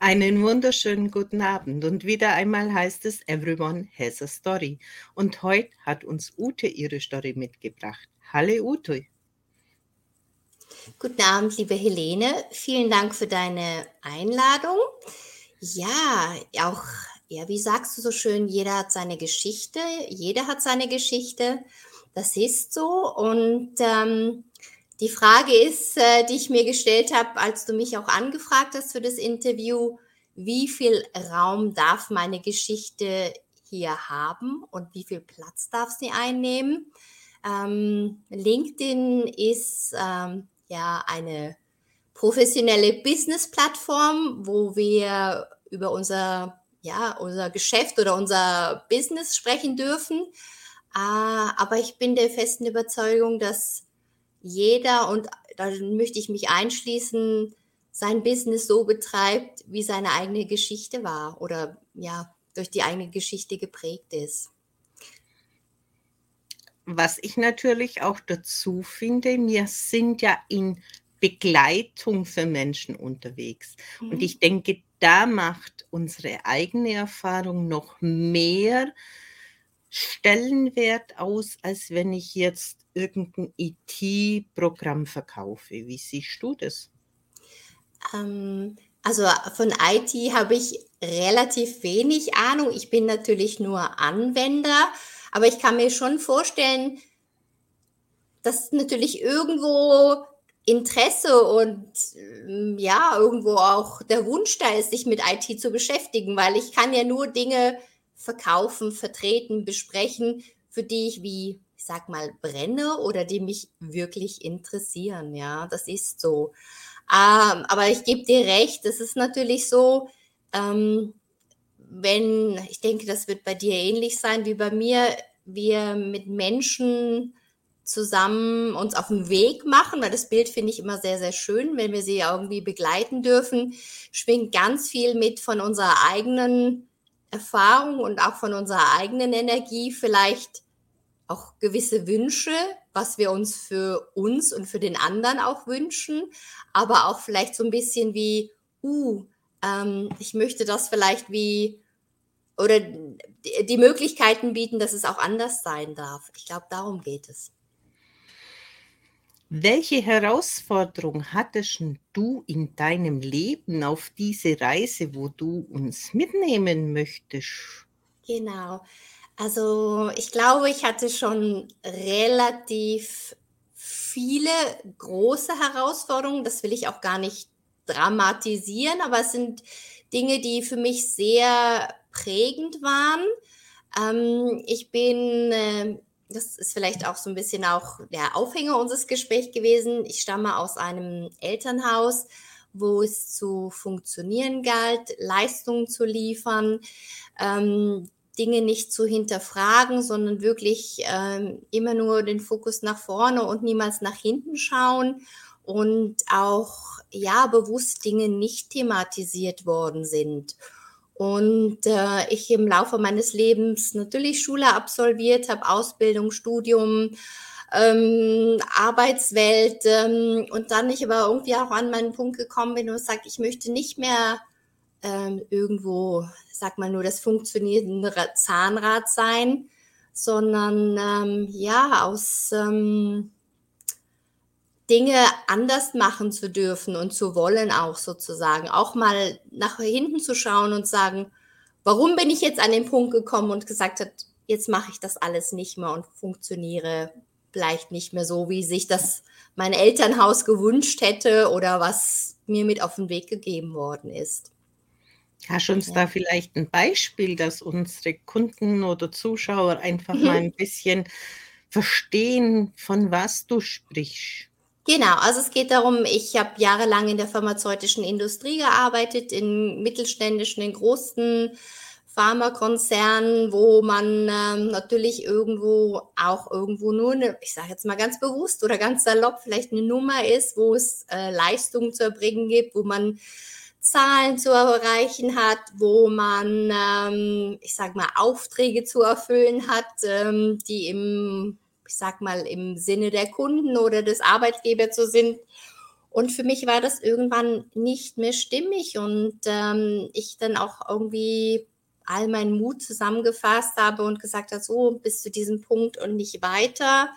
Einen wunderschönen guten Abend und wieder einmal heißt es Everyone has a story. Und heute hat uns Ute ihre Story mitgebracht. Hallo Ute. Guten Abend, liebe Helene. Vielen Dank für deine Einladung. Ja, auch, ja, wie sagst du so schön, jeder hat seine Geschichte, jeder hat seine Geschichte. Das ist so. Und ähm, die Frage ist, äh, die ich mir gestellt habe, als du mich auch angefragt hast für das Interview, wie viel Raum darf meine Geschichte hier haben und wie viel Platz darf sie einnehmen? Ähm, LinkedIn ist ähm, ja eine professionelle Business-Plattform, wo wir über unser, ja, unser Geschäft oder unser Business sprechen dürfen. Äh, aber ich bin der festen Überzeugung, dass jeder, und da möchte ich mich einschließen, sein Business so betreibt, wie seine eigene Geschichte war oder ja, durch die eigene Geschichte geprägt ist. Was ich natürlich auch dazu finde, wir sind ja in Begleitung für Menschen unterwegs. Mhm. Und ich denke, da macht unsere eigene Erfahrung noch mehr Stellenwert aus, als wenn ich jetzt irgendein IT-Programm verkaufe. Wie siehst du das? Ähm, also von IT habe ich relativ wenig Ahnung. Ich bin natürlich nur Anwender, aber ich kann mir schon vorstellen, dass natürlich irgendwo Interesse und ähm, ja, irgendwo auch der Wunsch da ist, sich mit IT zu beschäftigen, weil ich kann ja nur Dinge verkaufen, vertreten, besprechen, für die ich wie, ich sag mal, brenne oder die mich wirklich interessieren. Ja, das ist so. Ähm, aber ich gebe dir recht, es ist natürlich so, ähm, wenn, ich denke, das wird bei dir ähnlich sein wie bei mir, wir mit Menschen zusammen uns auf den Weg machen, weil das Bild finde ich immer sehr, sehr schön, wenn wir sie irgendwie begleiten dürfen, schwingt ganz viel mit von unserer eigenen Erfahrung und auch von unserer eigenen Energie vielleicht auch gewisse Wünsche, was wir uns für uns und für den anderen auch wünschen, aber auch vielleicht so ein bisschen wie, uh, ähm, ich möchte das vielleicht wie, oder die Möglichkeiten bieten, dass es auch anders sein darf. Ich glaube, darum geht es. Welche Herausforderung hattest du in deinem Leben auf diese Reise, wo du uns mitnehmen möchtest? Genau. Also ich glaube, ich hatte schon relativ viele große Herausforderungen. Das will ich auch gar nicht dramatisieren, aber es sind Dinge, die für mich sehr prägend waren. Ähm, ich bin äh, das ist vielleicht auch so ein bisschen auch der Aufhänger unseres Gesprächs gewesen. Ich stamme aus einem Elternhaus, wo es zu funktionieren galt, Leistungen zu liefern, ähm, Dinge nicht zu hinterfragen, sondern wirklich ähm, immer nur den Fokus nach vorne und niemals nach hinten schauen und auch ja bewusst Dinge nicht thematisiert worden sind. Und äh, ich im Laufe meines Lebens natürlich Schule absolviert habe, Ausbildung, Studium, ähm, Arbeitswelt ähm, und dann ich aber irgendwie auch an meinen Punkt gekommen bin und sage, ich möchte nicht mehr ähm, irgendwo, sag mal nur das funktionierende Zahnrad sein, sondern ähm, ja aus ähm, Dinge anders machen zu dürfen und zu wollen auch sozusagen. Auch mal nach hinten zu schauen und sagen, warum bin ich jetzt an den Punkt gekommen und gesagt hat, jetzt mache ich das alles nicht mehr und funktioniere vielleicht nicht mehr so, wie sich das mein Elternhaus gewünscht hätte oder was mir mit auf den Weg gegeben worden ist. Hast du uns ja. da vielleicht ein Beispiel, dass unsere Kunden oder Zuschauer einfach mhm. mal ein bisschen verstehen, von was du sprichst? Genau, also es geht darum, ich habe jahrelang in der pharmazeutischen Industrie gearbeitet, in mittelständischen, in großen Pharmakonzernen, wo man ähm, natürlich irgendwo auch irgendwo nur eine, ich sage jetzt mal ganz bewusst oder ganz salopp, vielleicht eine Nummer ist, wo es äh, Leistungen zu erbringen gibt, wo man Zahlen zu erreichen hat, wo man, ähm, ich sage mal, Aufträge zu erfüllen hat, ähm, die im ich sag mal, im Sinne der Kunden oder des Arbeitgebers so sind. Und für mich war das irgendwann nicht mehr stimmig und ähm, ich dann auch irgendwie all meinen Mut zusammengefasst habe und gesagt habe, so bis zu diesem Punkt und nicht weiter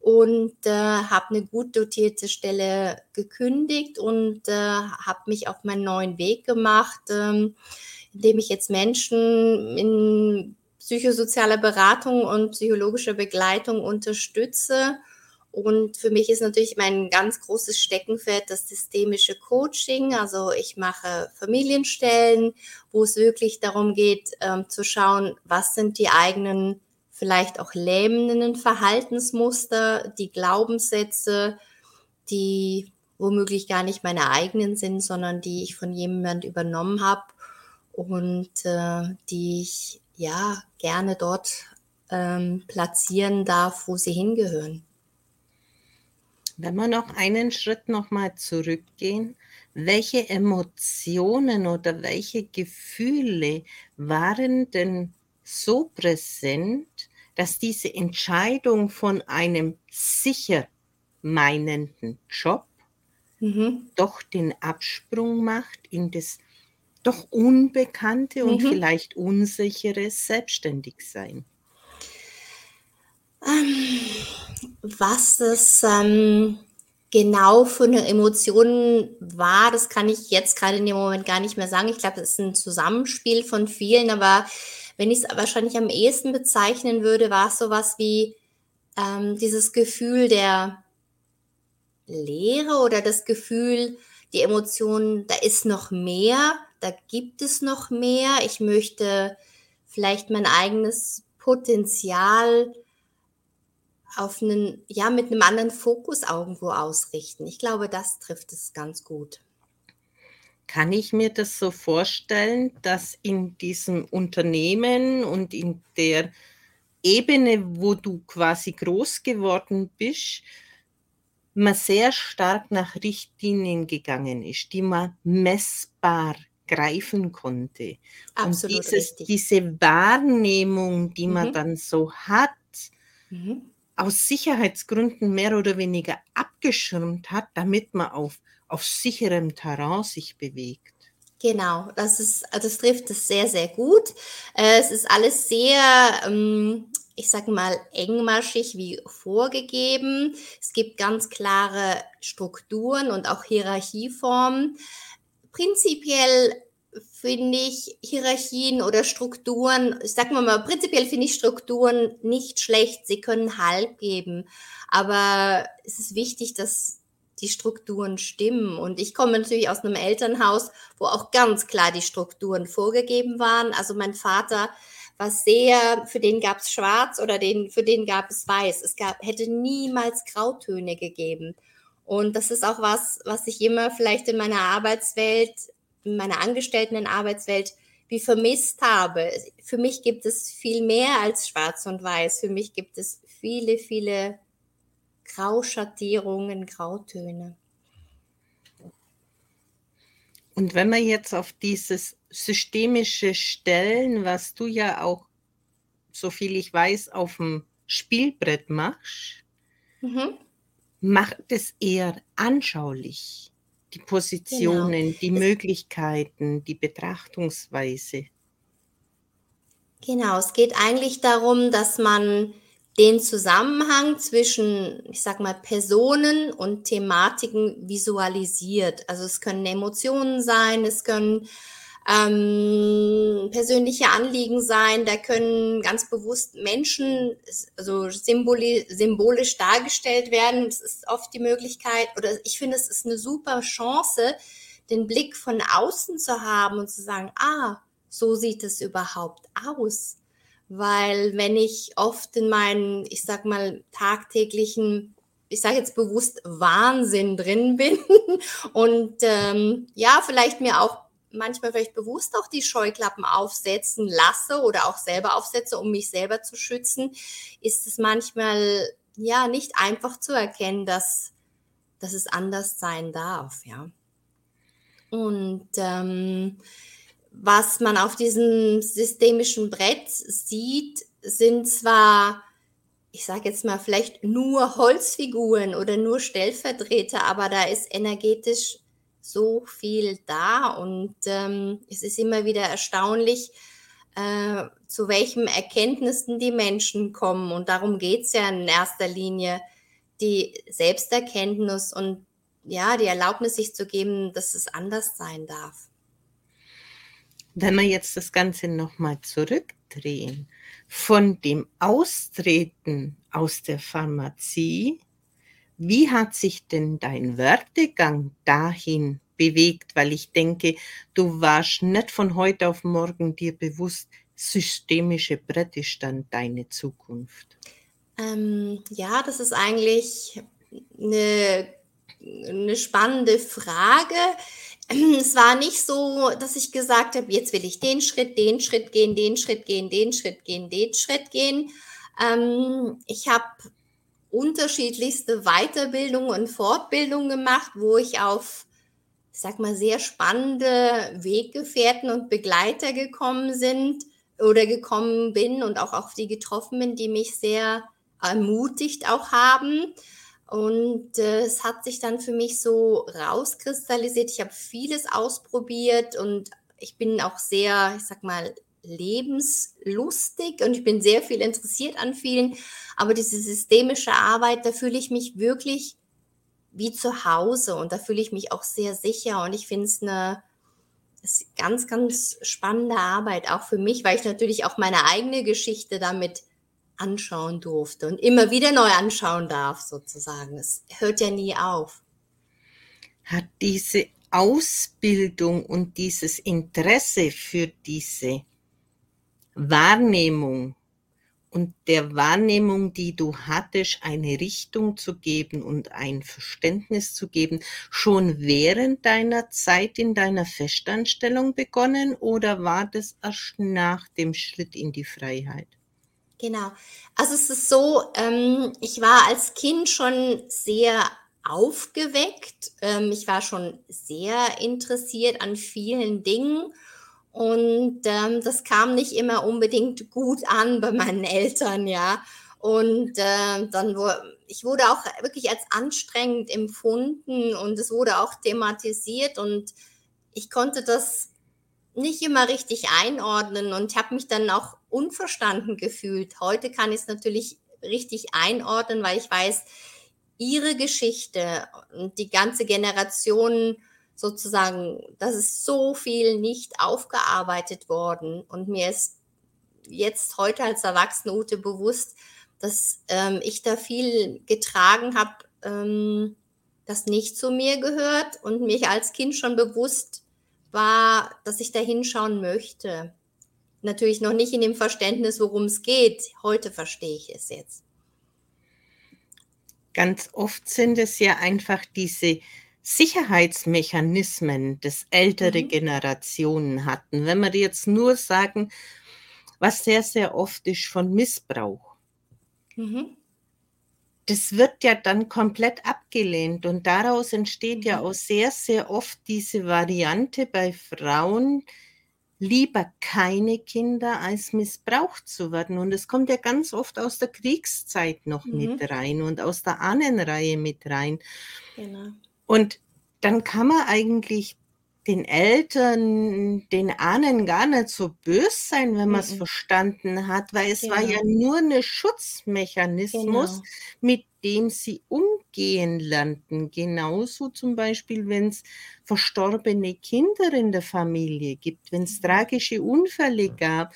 und äh, habe eine gut dotierte Stelle gekündigt und äh, habe mich auf meinen neuen Weg gemacht, ähm, indem ich jetzt Menschen in psychosozialer Beratung und psychologischer Begleitung unterstütze. Und für mich ist natürlich mein ganz großes Steckenpferd das systemische Coaching. Also ich mache Familienstellen, wo es wirklich darum geht, ähm, zu schauen, was sind die eigenen vielleicht auch lähmenden Verhaltensmuster, die Glaubenssätze, die womöglich gar nicht meine eigenen sind, sondern die ich von jemand übernommen habe und äh, die ich ja gerne dort ähm, platzieren darf, wo sie hingehören. Wenn wir noch einen Schritt nochmal zurückgehen, welche Emotionen oder welche Gefühle waren denn so präsent, dass diese Entscheidung von einem sicher meinenden Job mhm. doch den Absprung macht in das doch unbekannte und mhm. vielleicht unsichere Selbstständigsein? Ähm, was es ähm, genau für eine Emotion war, das kann ich jetzt gerade in dem Moment gar nicht mehr sagen. Ich glaube, es ist ein Zusammenspiel von vielen, aber wenn ich es wahrscheinlich am ehesten bezeichnen würde, war es sowas wie ähm, dieses Gefühl der Leere oder das Gefühl, die Emotion, da ist noch mehr, da gibt es noch mehr. Ich möchte vielleicht mein eigenes Potenzial auf einen, ja, mit einem anderen Fokus irgendwo ausrichten. Ich glaube, das trifft es ganz gut. Kann ich mir das so vorstellen, dass in diesem Unternehmen und in der Ebene, wo du quasi groß geworden bist, man sehr stark nach Richtlinien gegangen ist, die man messbar greifen konnte. Absolut und dieses, diese Wahrnehmung, die man mhm. dann so hat, mhm aus Sicherheitsgründen mehr oder weniger abgeschirmt hat, damit man auf, auf sicherem Terrain sich bewegt. Genau, das ist, das trifft es sehr, sehr gut. Äh, es ist alles sehr, ähm, ich sage mal, engmaschig wie vorgegeben. Es gibt ganz klare Strukturen und auch Hierarchieformen. Prinzipiell finde ich Hierarchien oder Strukturen, ich sag mal, prinzipiell finde ich Strukturen nicht schlecht. Sie können Halt geben. Aber es ist wichtig, dass die Strukturen stimmen. Und ich komme natürlich aus einem Elternhaus, wo auch ganz klar die Strukturen vorgegeben waren. Also mein Vater war sehr, für den gab es schwarz oder den, für den gab es weiß. Es gab, hätte niemals Grautöne gegeben. Und das ist auch was, was ich immer vielleicht in meiner Arbeitswelt in meiner angestellten Arbeitswelt wie vermisst habe. Für mich gibt es viel mehr als schwarz und weiß. Für mich gibt es viele, viele Grauschattierungen, Grautöne. Und wenn wir jetzt auf dieses systemische Stellen, was du ja auch, so viel ich weiß, auf dem Spielbrett machst, mhm. Macht es eher anschaulich die Positionen, genau. die Möglichkeiten, die Betrachtungsweise. Genau, es geht eigentlich darum, dass man den Zusammenhang zwischen, ich sag mal, Personen und Thematiken visualisiert. Also es können Emotionen sein, es können ähm, persönliche Anliegen sein, da können ganz bewusst Menschen also symboli symbolisch dargestellt werden. Es ist oft die Möglichkeit, oder ich finde, es ist eine super Chance, den Blick von außen zu haben und zu sagen, ah, so sieht es überhaupt aus. Weil wenn ich oft in meinen, ich sag mal, tagtäglichen ich sage jetzt bewusst Wahnsinn drin bin und ähm, ja, vielleicht mir auch manchmal vielleicht bewusst auch die Scheuklappen aufsetzen lasse oder auch selber aufsetze, um mich selber zu schützen, ist es manchmal ja nicht einfach zu erkennen, dass, dass es anders sein darf, ja. Und ähm, was man auf diesem systemischen Brett sieht, sind zwar ich sage jetzt mal, vielleicht nur Holzfiguren oder nur Stellvertreter, aber da ist energetisch so viel da und ähm, es ist immer wieder erstaunlich, äh, zu welchen Erkenntnissen die Menschen kommen. Und darum geht es ja in erster Linie, die Selbsterkenntnis und ja, die Erlaubnis sich zu geben, dass es anders sein darf. Wenn wir jetzt das Ganze nochmal zurückdrehen, von dem Austreten aus der Pharmazie, wie hat sich denn dein Werdegang dahin bewegt? Weil ich denke, du warst nicht von heute auf morgen dir bewusst, systemische Brett ist dann deine Zukunft. Ähm, ja, das ist eigentlich eine, eine spannende Frage. Es war nicht so, dass ich gesagt habe, jetzt will ich den Schritt, den Schritt gehen, den Schritt gehen, den Schritt gehen, den Schritt gehen. Ähm, ich habe unterschiedlichste Weiterbildungen und Fortbildungen gemacht, wo ich auf, ich sag mal, sehr spannende Weggefährten und Begleiter gekommen sind oder gekommen bin und auch auf die getroffen bin, die mich sehr ermutigt auch haben. Und äh, es hat sich dann für mich so rauskristallisiert. Ich habe vieles ausprobiert und ich bin auch sehr, ich sag mal, lebenslustig und ich bin sehr viel interessiert an vielen. Aber diese systemische Arbeit, da fühle ich mich wirklich wie zu Hause und da fühle ich mich auch sehr sicher und ich finde es eine ganz, ganz spannende Arbeit, auch für mich, weil ich natürlich auch meine eigene Geschichte damit anschauen durfte und immer wieder neu anschauen darf, sozusagen. Es hört ja nie auf. Hat diese Ausbildung und dieses Interesse für diese Wahrnehmung und der Wahrnehmung, die du hattest, eine Richtung zu geben und ein Verständnis zu geben, schon während deiner Zeit in deiner Festanstellung begonnen oder war das erst nach dem Schritt in die Freiheit? Genau. Also es ist so, ähm, ich war als Kind schon sehr aufgeweckt. Ähm, ich war schon sehr interessiert an vielen Dingen. Und ähm, das kam nicht immer unbedingt gut an bei meinen Eltern, ja. Und äh, dann wurde, ich wurde auch wirklich als anstrengend empfunden und es wurde auch thematisiert und ich konnte das nicht immer richtig einordnen und habe mich dann auch unverstanden gefühlt. Heute kann ich es natürlich richtig einordnen, weil ich weiß, ihre Geschichte und die ganze Generation sozusagen, das ist so viel nicht aufgearbeitet worden. Und mir ist jetzt heute als erwachsene Ute bewusst, dass ähm, ich da viel getragen habe, ähm, das nicht zu mir gehört und mich als Kind schon bewusst war, dass ich da hinschauen möchte. Natürlich noch nicht in dem Verständnis, worum es geht. Heute verstehe ich es jetzt. Ganz oft sind es ja einfach diese Sicherheitsmechanismen, das ältere mhm. Generationen hatten. Wenn wir jetzt nur sagen, was sehr, sehr oft ist von Missbrauch. Mhm das wird ja dann komplett abgelehnt und daraus entsteht ja mhm. auch sehr, sehr oft diese Variante bei Frauen, lieber keine Kinder als missbraucht zu werden. Und es kommt ja ganz oft aus der Kriegszeit noch mhm. mit rein und aus der Ahnenreihe mit rein. Genau. Und dann kann man eigentlich den Eltern, den Ahnen gar nicht so böse sein, wenn man es mhm. verstanden hat, weil es genau. war ja genau. nur ein Schutzmechanismus, genau. mit dem sie umgehen lernten. Genauso zum Beispiel, wenn es verstorbene Kinder in der Familie gibt, wenn es mhm. tragische Unfälle gab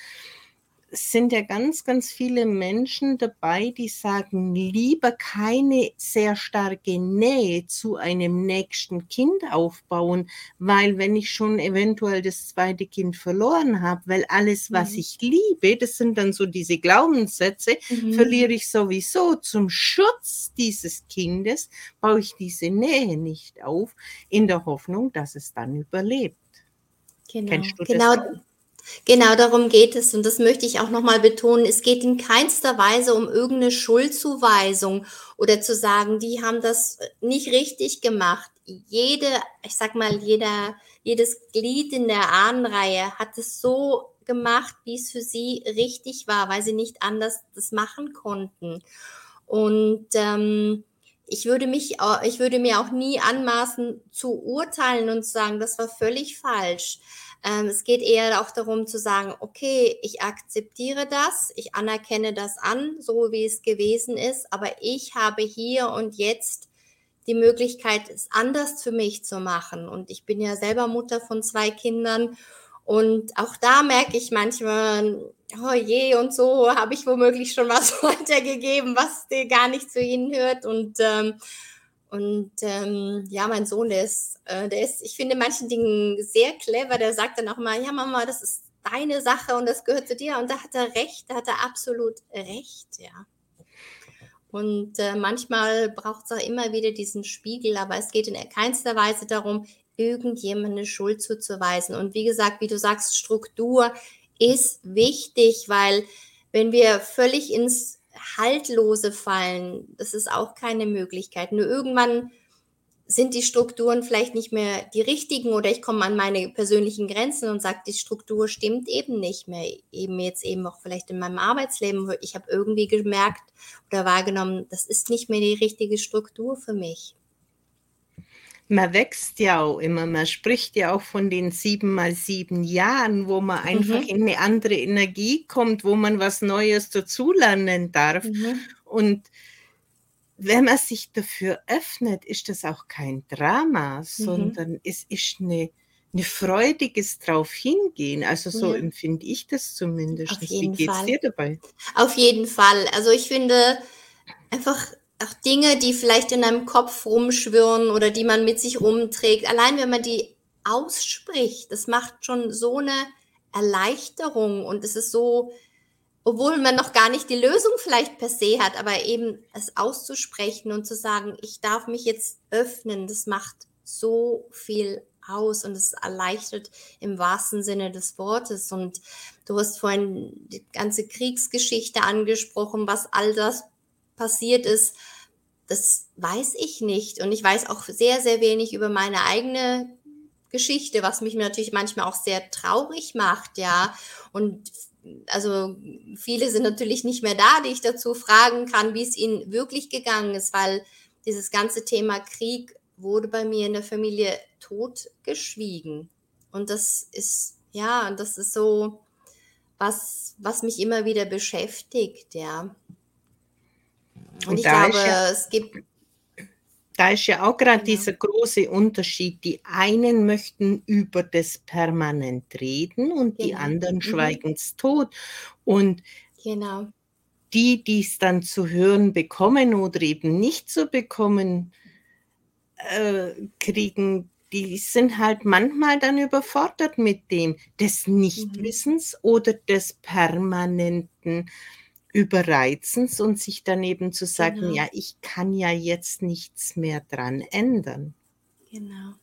sind ja ganz, ganz viele Menschen dabei, die sagen, lieber keine sehr starke Nähe zu einem nächsten Kind aufbauen, weil wenn ich schon eventuell das zweite Kind verloren habe, weil alles, was mhm. ich liebe, das sind dann so diese Glaubenssätze, mhm. verliere ich sowieso. Zum Schutz dieses Kindes baue ich diese Nähe nicht auf, in der Hoffnung, dass es dann überlebt. Genau, Kennst du genau. Genau darum geht es und das möchte ich auch nochmal betonen. Es geht in keinster Weise um irgendeine Schuldzuweisung oder zu sagen, die haben das nicht richtig gemacht. Jede, ich sag mal, jeder, jedes Glied in der Ahnenreihe hat es so gemacht, wie es für sie richtig war, weil sie nicht anders das machen konnten. Und ähm, ich würde mich, ich würde mir auch nie anmaßen zu urteilen und sagen, das war völlig falsch. Ähm, es geht eher auch darum zu sagen, okay, ich akzeptiere das, ich anerkenne das an, so wie es gewesen ist, aber ich habe hier und jetzt die Möglichkeit, es anders für mich zu machen. Und ich bin ja selber Mutter von zwei Kindern und auch da merke ich manchmal, oh je, und so habe ich womöglich schon was weitergegeben, was dir gar nicht zu ihnen hört. Und, ähm, und ähm, ja, mein Sohn, der ist, äh, der ist, ich finde manchen Dingen sehr clever. Der sagt dann auch mal, ja, Mama, das ist deine Sache und das gehört zu dir. Und da hat er recht, da hat er absolut recht, ja. Und äh, manchmal braucht es auch immer wieder diesen Spiegel, aber es geht in keinster Weise darum, irgendjemand eine Schuld zuzuweisen. Und wie gesagt, wie du sagst, Struktur ist wichtig, weil wenn wir völlig ins Haltlose fallen, das ist auch keine Möglichkeit. Nur irgendwann sind die Strukturen vielleicht nicht mehr die richtigen oder ich komme an meine persönlichen Grenzen und sage, die Struktur stimmt eben nicht mehr. Eben jetzt eben auch vielleicht in meinem Arbeitsleben. Ich habe irgendwie gemerkt oder wahrgenommen, das ist nicht mehr die richtige Struktur für mich man wächst ja auch immer. Man spricht ja auch von den sieben mal sieben Jahren, wo man einfach mhm. in eine andere Energie kommt, wo man was Neues dazulernen darf. Mhm. Und wenn man sich dafür öffnet, ist das auch kein Drama, mhm. sondern es ist eine, eine freudiges drauf hingehen. Also so ja. empfinde ich das zumindest. Wie geht es dir dabei? Auf jeden Fall. Also ich finde einfach auch Dinge, die vielleicht in einem Kopf rumschwirren oder die man mit sich rumträgt, allein wenn man die ausspricht, das macht schon so eine Erleichterung und es ist so, obwohl man noch gar nicht die Lösung vielleicht per se hat, aber eben es auszusprechen und zu sagen, ich darf mich jetzt öffnen, das macht so viel aus und es erleichtert im wahrsten Sinne des Wortes. Und du hast vorhin die ganze Kriegsgeschichte angesprochen, was all das passiert ist, das weiß ich nicht. Und ich weiß auch sehr, sehr wenig über meine eigene Geschichte, was mich natürlich manchmal auch sehr traurig macht, ja. Und also viele sind natürlich nicht mehr da, die ich dazu fragen kann, wie es ihnen wirklich gegangen ist, weil dieses ganze Thema Krieg wurde bei mir in der Familie totgeschwiegen. Und das ist, ja, das ist so was, was mich immer wieder beschäftigt, ja. Und, und ich glaube, ja, es gibt. Da ist ja auch gerade genau. dieser große Unterschied. Die einen möchten über das permanent reden und genau. die anderen mhm. schweigen es tot. Und genau. die, die es dann zu hören bekommen oder eben nicht zu bekommen, äh, kriegen, die sind halt manchmal dann überfordert mit dem des mhm. Nichtwissens mhm. oder des permanenten Überreizens und sich daneben zu sagen, genau. ja, ich kann ja jetzt nichts mehr dran ändern. Genau.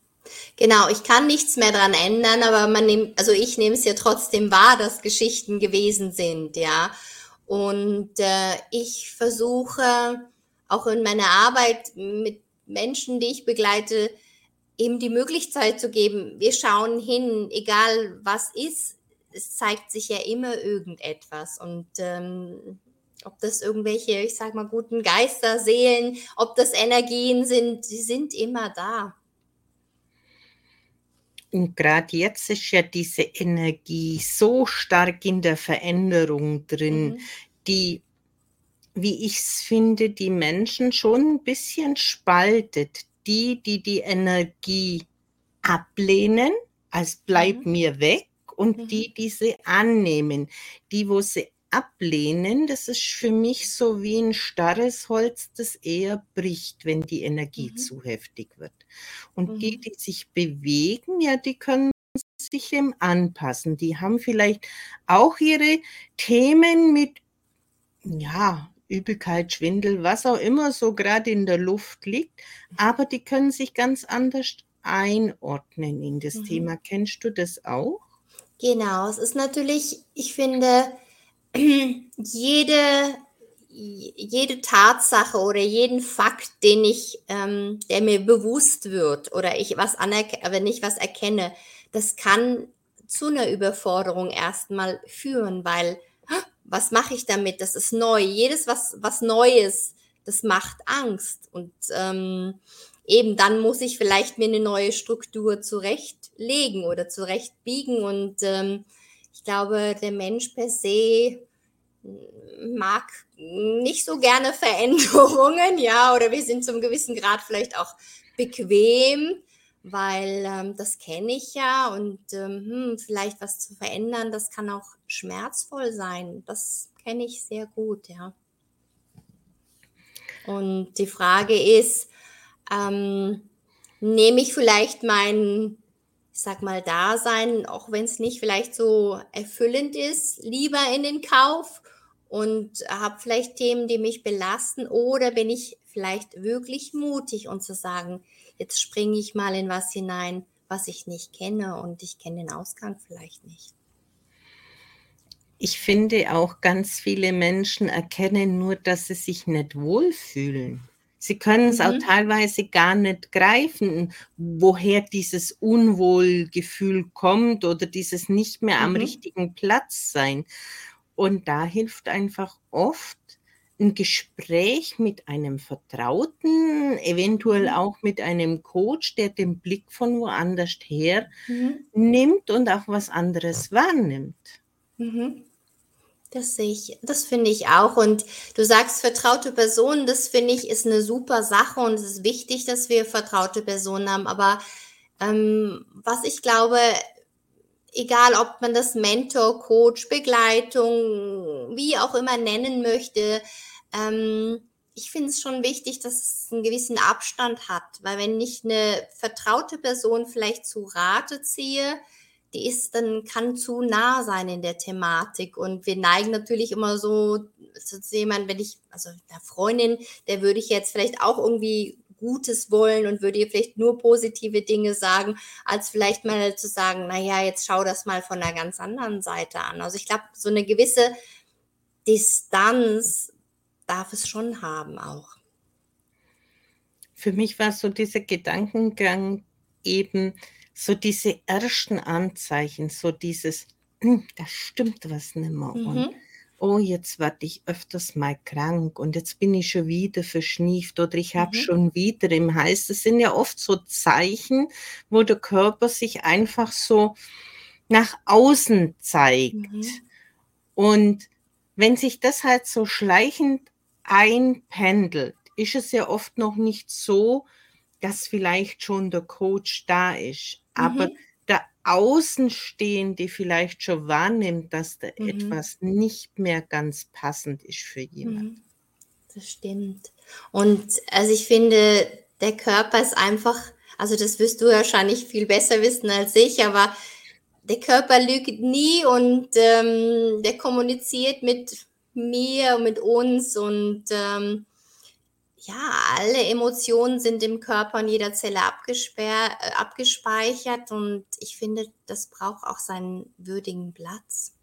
Genau, ich kann nichts mehr dran ändern, aber man nimmt, also ich nehme es ja trotzdem wahr, dass Geschichten gewesen sind, ja. Und äh, ich versuche auch in meiner Arbeit mit Menschen, die ich begleite, eben die Möglichkeit zu geben, wir schauen hin, egal was ist, es zeigt sich ja immer irgendetwas. Und ähm, ob das irgendwelche, ich sag mal, guten Geister, Seelen, ob das Energien sind, die sind immer da. Und gerade jetzt ist ja diese Energie so stark in der Veränderung drin, mhm. die, wie ich es finde, die Menschen schon ein bisschen spaltet. Die, die die Energie ablehnen, als bleib mhm. mir weg, und mhm. die, die sie annehmen. Die, wo sie ablehnen, das ist für mich so wie ein starres Holz, das eher bricht, wenn die Energie mhm. zu heftig wird. Und mhm. die, die sich bewegen, ja, die können sich dem anpassen. Die haben vielleicht auch ihre Themen mit, ja, Übelkeit, Schwindel, was auch immer so gerade in der Luft liegt, aber die können sich ganz anders einordnen in das mhm. Thema. Kennst du das auch? Genau, es ist natürlich, ich finde, jede, jede Tatsache oder jeden Fakt, den ich, ähm, der mir bewusst wird oder ich was wenn ich was erkenne, das kann zu einer Überforderung erstmal führen, weil was mache ich damit? Das ist neu. Jedes, was, was neu ist, das macht Angst. Und ähm, eben dann muss ich vielleicht mir eine neue Struktur zurechtlegen oder zurechtbiegen. Und ähm, ich glaube, der Mensch per se mag nicht so gerne Veränderungen, ja, oder wir sind zum gewissen Grad vielleicht auch bequem, weil ähm, das kenne ich ja und ähm, hm, vielleicht was zu verändern, das kann auch schmerzvoll sein. Das kenne ich sehr gut, ja. Und die Frage ist, ähm, nehme ich vielleicht mein, ich sag mal, Dasein, auch wenn es nicht vielleicht so erfüllend ist, lieber in den Kauf und habe vielleicht Themen, die mich belasten oder bin ich vielleicht wirklich mutig und zu sagen, jetzt springe ich mal in was hinein, was ich nicht kenne und ich kenne den Ausgang vielleicht nicht. Ich finde auch ganz viele Menschen erkennen nur, dass sie sich nicht wohlfühlen. Sie können es mhm. auch teilweise gar nicht greifen, woher dieses Unwohlgefühl kommt oder dieses nicht mehr am mhm. richtigen Platz sein. Und da hilft einfach oft ein Gespräch mit einem Vertrauten, eventuell mhm. auch mit einem Coach, der den Blick von woanders her mhm. nimmt und auch was anderes wahrnimmt. Mhm. Das sehe ich, das finde ich auch. Und du sagst vertraute Personen, das finde ich ist eine super Sache und es ist wichtig, dass wir vertraute Personen haben. Aber ähm, was ich glaube, egal ob man das Mentor, Coach, Begleitung, wie auch immer nennen möchte, ähm, ich finde es schon wichtig, dass es einen gewissen Abstand hat, weil wenn ich eine vertraute Person vielleicht zu Rate ziehe, die ist dann kann zu nah sein in der Thematik und wir neigen natürlich immer so zu jemand, wenn ich also der Freundin, der würde ich jetzt vielleicht auch irgendwie Gutes wollen und würde ihr vielleicht nur positive Dinge sagen, als vielleicht mal zu sagen, naja, jetzt schau das mal von einer ganz anderen Seite an. Also ich glaube, so eine gewisse Distanz darf es schon haben auch. Für mich war so dieser Gedankengang eben so diese ersten Anzeichen, so dieses, hm, da stimmt was nicht mehr. Mhm. Und oh, jetzt werde ich öfters mal krank und jetzt bin ich schon wieder verschnieft oder ich habe mhm. schon wieder im Hals. Das sind ja oft so Zeichen, wo der Körper sich einfach so nach außen zeigt. Mhm. Und wenn sich das halt so schleichend einpendelt, ist es ja oft noch nicht so, dass vielleicht schon der Coach da ist. Aber mhm. Außenstehende vielleicht schon wahrnimmt, dass da mhm. etwas nicht mehr ganz passend ist für jemanden. Mhm. Das stimmt. Und also ich finde, der Körper ist einfach, also das wirst du wahrscheinlich viel besser wissen als ich, aber der Körper lügt nie und ähm, der kommuniziert mit mir, mit uns und ähm, ja, alle Emotionen sind im Körper in jeder Zelle äh, abgespeichert und ich finde, das braucht auch seinen würdigen Platz.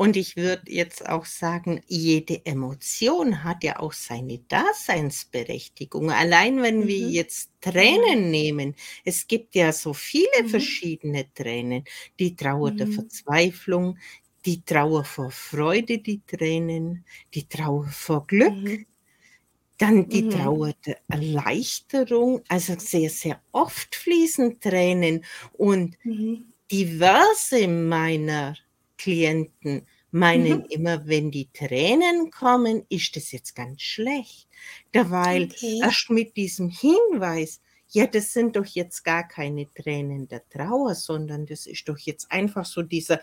Und ich würde jetzt auch sagen, jede Emotion hat ja auch seine Daseinsberechtigung. Allein wenn mhm. wir jetzt Tränen mhm. nehmen, es gibt ja so viele mhm. verschiedene Tränen. Die Trauer der mhm. Verzweiflung, die Trauer vor Freude, die Tränen, die Trauer vor Glück, mhm. Dann die mhm. Trauer der Erleichterung, also sehr, sehr oft fließen Tränen und mhm. diverse meiner Klienten meinen mhm. immer, wenn die Tränen kommen, ist das jetzt ganz schlecht. Derweil okay. erst mit diesem Hinweis, ja, das sind doch jetzt gar keine Tränen der Trauer, sondern das ist doch jetzt einfach so dieser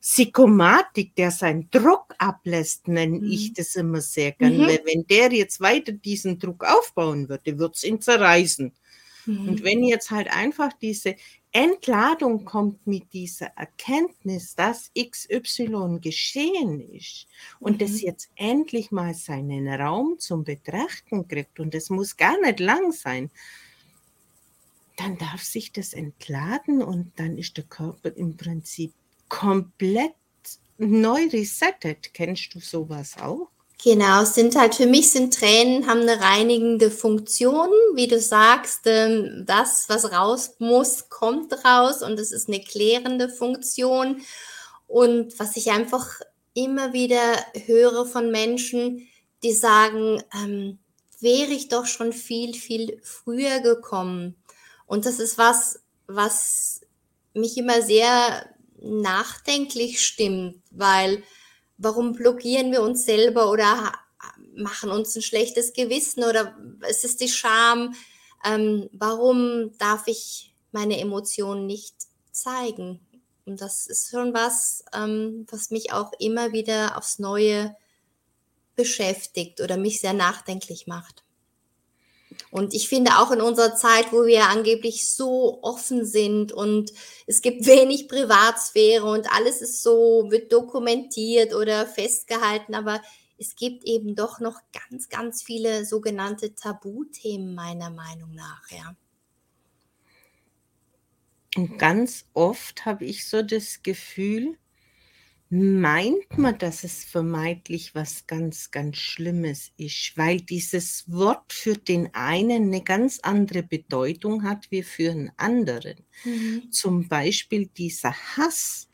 Psychomatik, der seinen Druck ablässt, nenne mhm. ich das immer sehr gern. Mhm. Weil wenn der jetzt weiter diesen Druck aufbauen würde, wird es ihn zerreißen. Mhm. Und wenn jetzt halt einfach diese Entladung kommt mit dieser Erkenntnis, dass XY geschehen ist und das mhm. jetzt endlich mal seinen Raum zum Betrachten kriegt, und das muss gar nicht lang sein, dann darf sich das entladen und dann ist der Körper im Prinzip komplett neu resettet. Kennst du sowas auch? Genau, sind halt für mich sind Tränen haben eine reinigende Funktion, wie du sagst, ähm, das, was raus muss, kommt raus und es ist eine klärende Funktion. Und was ich einfach immer wieder höre von Menschen, die sagen, ähm, wäre ich doch schon viel, viel früher gekommen. Und das ist was, was mich immer sehr nachdenklich stimmt, weil warum blockieren wir uns selber oder machen uns ein schlechtes Gewissen oder ist es die Scham? Ähm, warum darf ich meine Emotionen nicht zeigen? Und das ist schon was, ähm, was mich auch immer wieder aufs Neue beschäftigt oder mich sehr nachdenklich macht. Und ich finde auch in unserer Zeit, wo wir angeblich so offen sind und es gibt wenig Privatsphäre und alles ist so, wird dokumentiert oder festgehalten, aber es gibt eben doch noch ganz, ganz viele sogenannte Tabuthemen meiner Meinung nach, ja. Und ganz oft habe ich so das Gefühl, meint man, dass es vermeintlich was ganz, ganz Schlimmes ist, weil dieses Wort für den einen eine ganz andere Bedeutung hat wie für einen anderen. Mhm. Zum Beispiel dieser Hass,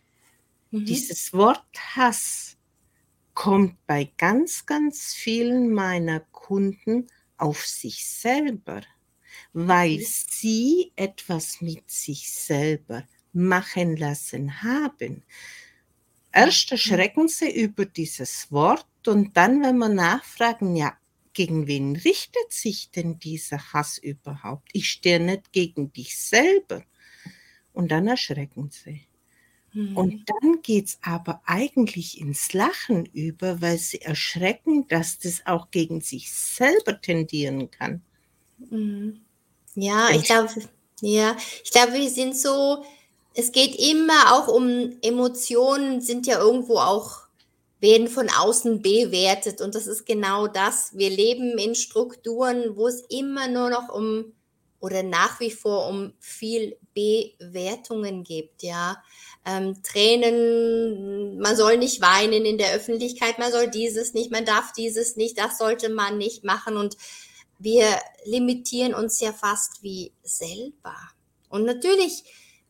mhm. dieses Wort Hass kommt bei ganz, ganz vielen meiner Kunden auf sich selber, weil mhm. sie etwas mit sich selber machen lassen haben. Erst erschrecken sie über dieses Wort und dann, wenn wir nachfragen, ja, gegen wen richtet sich denn dieser Hass überhaupt? Ich stehe nicht gegen dich selber. Und dann erschrecken sie. Mhm. Und dann geht es aber eigentlich ins Lachen über, weil sie erschrecken, dass das auch gegen sich selber tendieren kann. Mhm. Ja, ich glaube, ja, ich glaube, wir sind so es geht immer auch um Emotionen, sind ja irgendwo auch, werden von außen bewertet. Und das ist genau das. Wir leben in Strukturen, wo es immer nur noch um oder nach wie vor um viel Bewertungen gibt, ja. Ähm, Tränen, man soll nicht weinen in der Öffentlichkeit, man soll dieses nicht, man darf dieses nicht, das sollte man nicht machen. Und wir limitieren uns ja fast wie selber. Und natürlich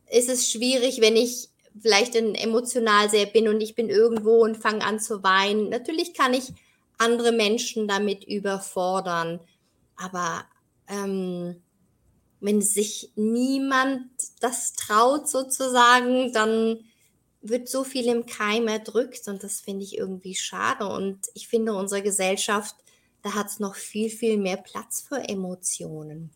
ist es schwierig, wenn ich vielleicht emotional sehr bin und ich bin irgendwo und fange an zu weinen. Natürlich kann ich andere Menschen damit überfordern, aber ähm, wenn sich niemand das traut sozusagen, dann wird so viel im Keim erdrückt und das finde ich irgendwie schade. Und ich finde, unsere Gesellschaft, da hat es noch viel, viel mehr Platz für Emotionen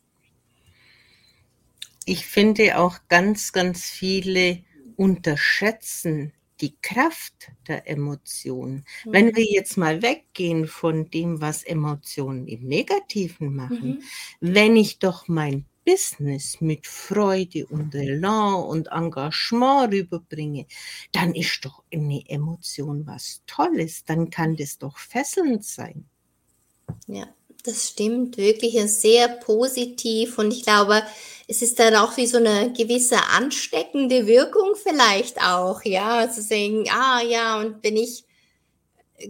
ich finde auch ganz, ganz viele unterschätzen die Kraft der Emotionen. Mhm. Wenn wir jetzt mal weggehen von dem, was Emotionen im Negativen machen, mhm. wenn ich doch mein Business mit Freude und Elan und Engagement rüberbringe, dann ist doch eine Emotion was Tolles, dann kann das doch fesselnd sein. Ja, das stimmt wirklich sehr positiv und ich glaube, es ist dann auch wie so eine gewisse ansteckende Wirkung vielleicht auch, ja, zu sagen, ah ja, und wenn ich,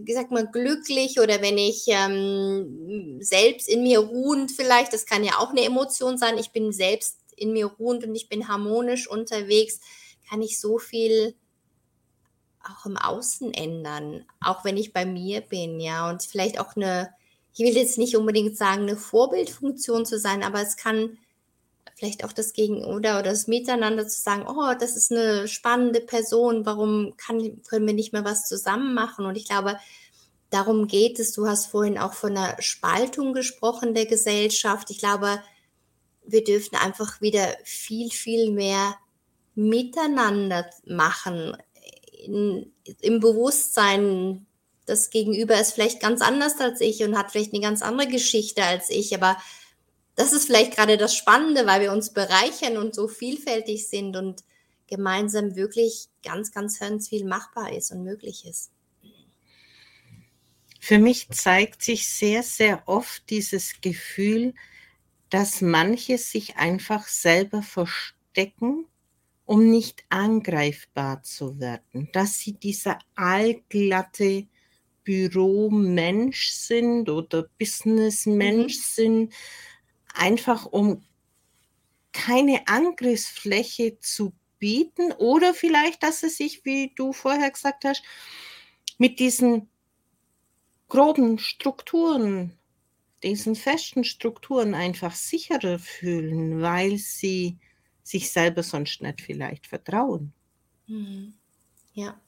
sag mal, glücklich oder wenn ich ähm, selbst in mir ruhend vielleicht, das kann ja auch eine Emotion sein, ich bin selbst in mir ruhend und ich bin harmonisch unterwegs, kann ich so viel auch im Außen ändern, auch wenn ich bei mir bin, ja, und vielleicht auch eine, ich will jetzt nicht unbedingt sagen, eine Vorbildfunktion zu sein, aber es kann vielleicht auch das Gegenüber oder das Miteinander zu sagen, oh, das ist eine spannende Person, warum kann, können wir nicht mehr was zusammen machen? Und ich glaube, darum geht es. Du hast vorhin auch von einer Spaltung gesprochen der Gesellschaft. Ich glaube, wir dürfen einfach wieder viel, viel mehr miteinander machen, in, im Bewusstsein, das Gegenüber ist vielleicht ganz anders als ich und hat vielleicht eine ganz andere Geschichte als ich, aber das ist vielleicht gerade das Spannende, weil wir uns bereichern und so vielfältig sind und gemeinsam wirklich ganz, ganz, ganz viel machbar ist und möglich ist. Für mich zeigt sich sehr, sehr oft dieses Gefühl, dass manche sich einfach selber verstecken, um nicht angreifbar zu werden, dass sie dieser allglatte Büromensch sind oder Businessmensch mhm. sind, einfach um keine Angriffsfläche zu bieten oder vielleicht, dass sie sich, wie du vorher gesagt hast, mit diesen groben Strukturen, diesen festen Strukturen einfach sicherer fühlen, weil sie sich selber sonst nicht vielleicht vertrauen. Mhm. Ja,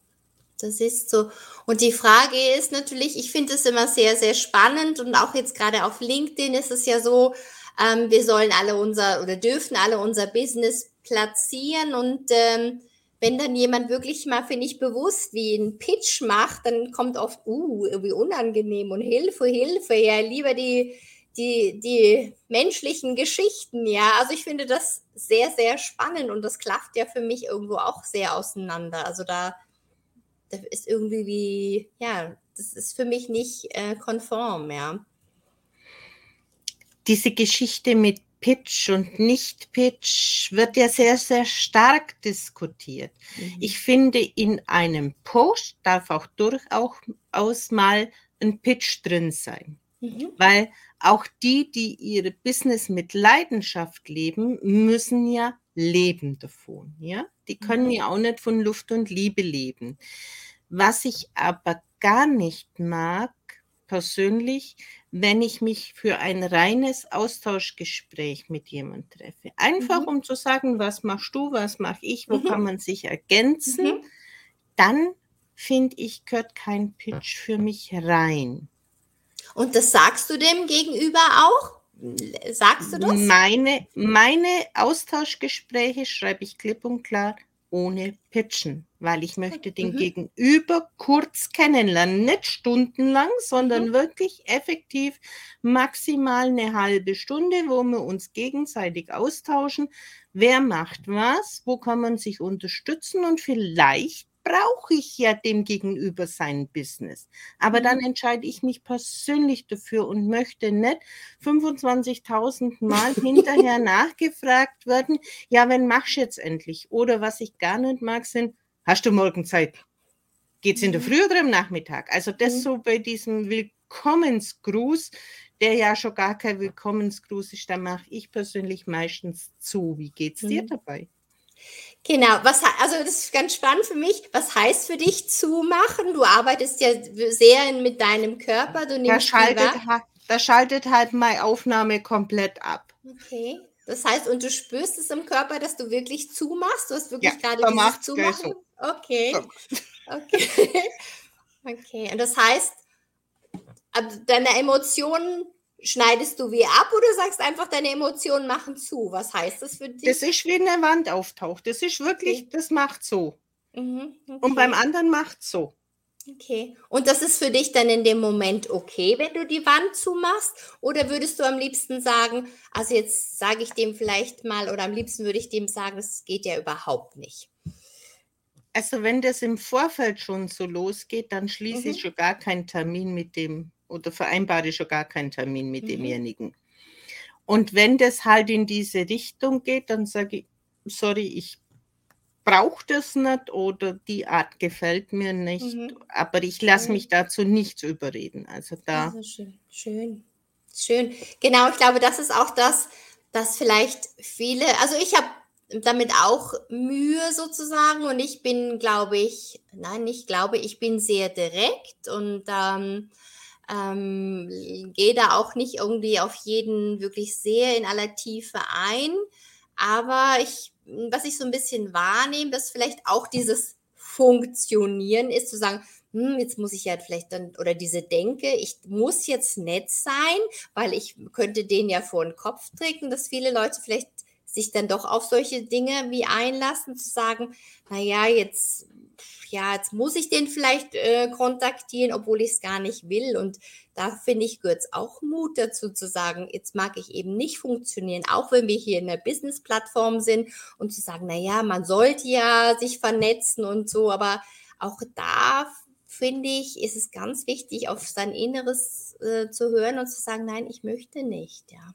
das ist so. Und die Frage ist natürlich, ich finde es immer sehr, sehr spannend und auch jetzt gerade auf LinkedIn ist es ja so, ähm, wir sollen alle unser oder dürfen alle unser Business platzieren und ähm, wenn dann jemand wirklich mal, finde ich, bewusst wie einen Pitch macht, dann kommt oft, uh, wie unangenehm und Hilfe, Hilfe, ja, lieber die, die, die menschlichen Geschichten, ja. Also ich finde das sehr, sehr spannend und das klafft ja für mich irgendwo auch sehr auseinander. Also da, da ist irgendwie wie, ja, das ist für mich nicht äh, konform, ja. Diese Geschichte mit Pitch und Nicht-Pitch wird ja sehr, sehr stark diskutiert. Mhm. Ich finde, in einem Post darf auch durchaus mal ein Pitch drin sein, mhm. weil auch die, die ihre Business mit Leidenschaft leben, müssen ja leben davon. Ja? Die können mhm. ja auch nicht von Luft und Liebe leben. Was ich aber gar nicht mag, persönlich, wenn ich mich für ein reines Austauschgespräch mit jemandem treffe. Einfach mhm. um zu sagen, was machst du, was mache ich, wo mhm. kann man sich ergänzen, mhm. dann finde ich, gehört kein Pitch für mich rein. Und das sagst du dem Gegenüber auch? Sagst du das? Meine, meine Austauschgespräche schreibe ich klipp und klar ohne Pitchen, weil ich möchte den mhm. Gegenüber kurz kennenlernen, nicht stundenlang, sondern mhm. wirklich effektiv maximal eine halbe Stunde, wo wir uns gegenseitig austauschen, wer macht was, wo kann man sich unterstützen und vielleicht brauche ich ja dem Gegenüber sein Business. Aber dann mhm. entscheide ich mich persönlich dafür und möchte nicht 25.000 Mal hinterher nachgefragt werden, ja, wenn machst du jetzt endlich? Oder was ich gar nicht mag, sind, hast du morgen Zeit? Geht es in der mhm. Früh oder im Nachmittag? Also das mhm. so bei diesem Willkommensgruß, der ja schon gar kein Willkommensgruß ist, da mache ich persönlich meistens zu. Wie geht es dir dabei? Genau, was also das ist ganz spannend für mich. Was heißt für dich zumachen? Du arbeitest ja sehr mit deinem Körper. Du nimmst da schaltet, da schaltet halt meine Aufnahme komplett ab. Okay. Das heißt, und du spürst es im Körper, dass du wirklich zumachst? Du hast wirklich ja, gerade dieses Zumachen? So. Okay. Okay. okay. Und das heißt, deine Emotionen Schneidest du wie ab oder sagst einfach, deine Emotionen machen zu? Was heißt das für dich? Das ist wie eine Wand auftaucht. Das ist wirklich, okay. das macht so. Mhm, okay. Und beim anderen macht so. Okay. Und das ist für dich dann in dem Moment okay, wenn du die Wand zumachst? Oder würdest du am liebsten sagen, also jetzt sage ich dem vielleicht mal, oder am liebsten würde ich dem sagen, es geht ja überhaupt nicht? Also wenn das im Vorfeld schon so losgeht, dann schließe mhm. ich schon gar keinen Termin mit dem oder vereinbare schon gar keinen Termin mit mhm. demjenigen. Und wenn das halt in diese Richtung geht, dann sage ich, sorry, ich brauche das nicht oder die Art gefällt mir nicht, mhm. aber ich lasse mich dazu nicht überreden. Also da. Also schön, schön, schön. Genau, ich glaube, das ist auch das, dass vielleicht viele, also ich habe damit auch Mühe sozusagen und ich bin, glaube ich, nein, ich glaube, ich bin sehr direkt und ähm, ähm, gehe da auch nicht irgendwie auf jeden wirklich sehr in aller Tiefe ein. Aber ich, was ich so ein bisschen wahrnehme, dass vielleicht auch dieses Funktionieren ist, zu sagen, hm, jetzt muss ich ja vielleicht dann, oder diese Denke, ich muss jetzt nett sein, weil ich könnte den ja vor den Kopf treten, dass viele Leute vielleicht sich dann doch auf solche Dinge wie einlassen, zu sagen, naja, jetzt ja, jetzt muss ich den vielleicht äh, kontaktieren, obwohl ich es gar nicht will. Und da finde ich, gehört es auch Mut dazu zu sagen, jetzt mag ich eben nicht funktionieren, auch wenn wir hier in der Business-Plattform sind und zu sagen, naja, man sollte ja sich vernetzen und so, aber auch da finde ich, ist es ganz wichtig, auf sein Inneres äh, zu hören und zu sagen, nein, ich möchte nicht, ja.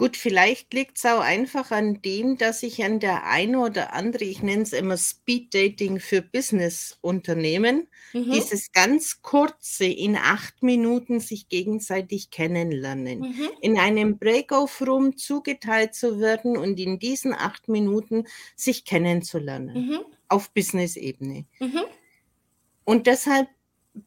Gut, vielleicht liegt es auch einfach an dem, dass ich an der eine oder andere, ich nenne es immer Speed Dating für Business-Unternehmen, Mhm. dieses ganz kurze in acht Minuten sich gegenseitig kennenlernen, Mhm. in einem Break-off-Room zugeteilt zu werden und in diesen acht Minuten sich kennenzulernen Mhm. auf Business-Ebene. Mhm. Und deshalb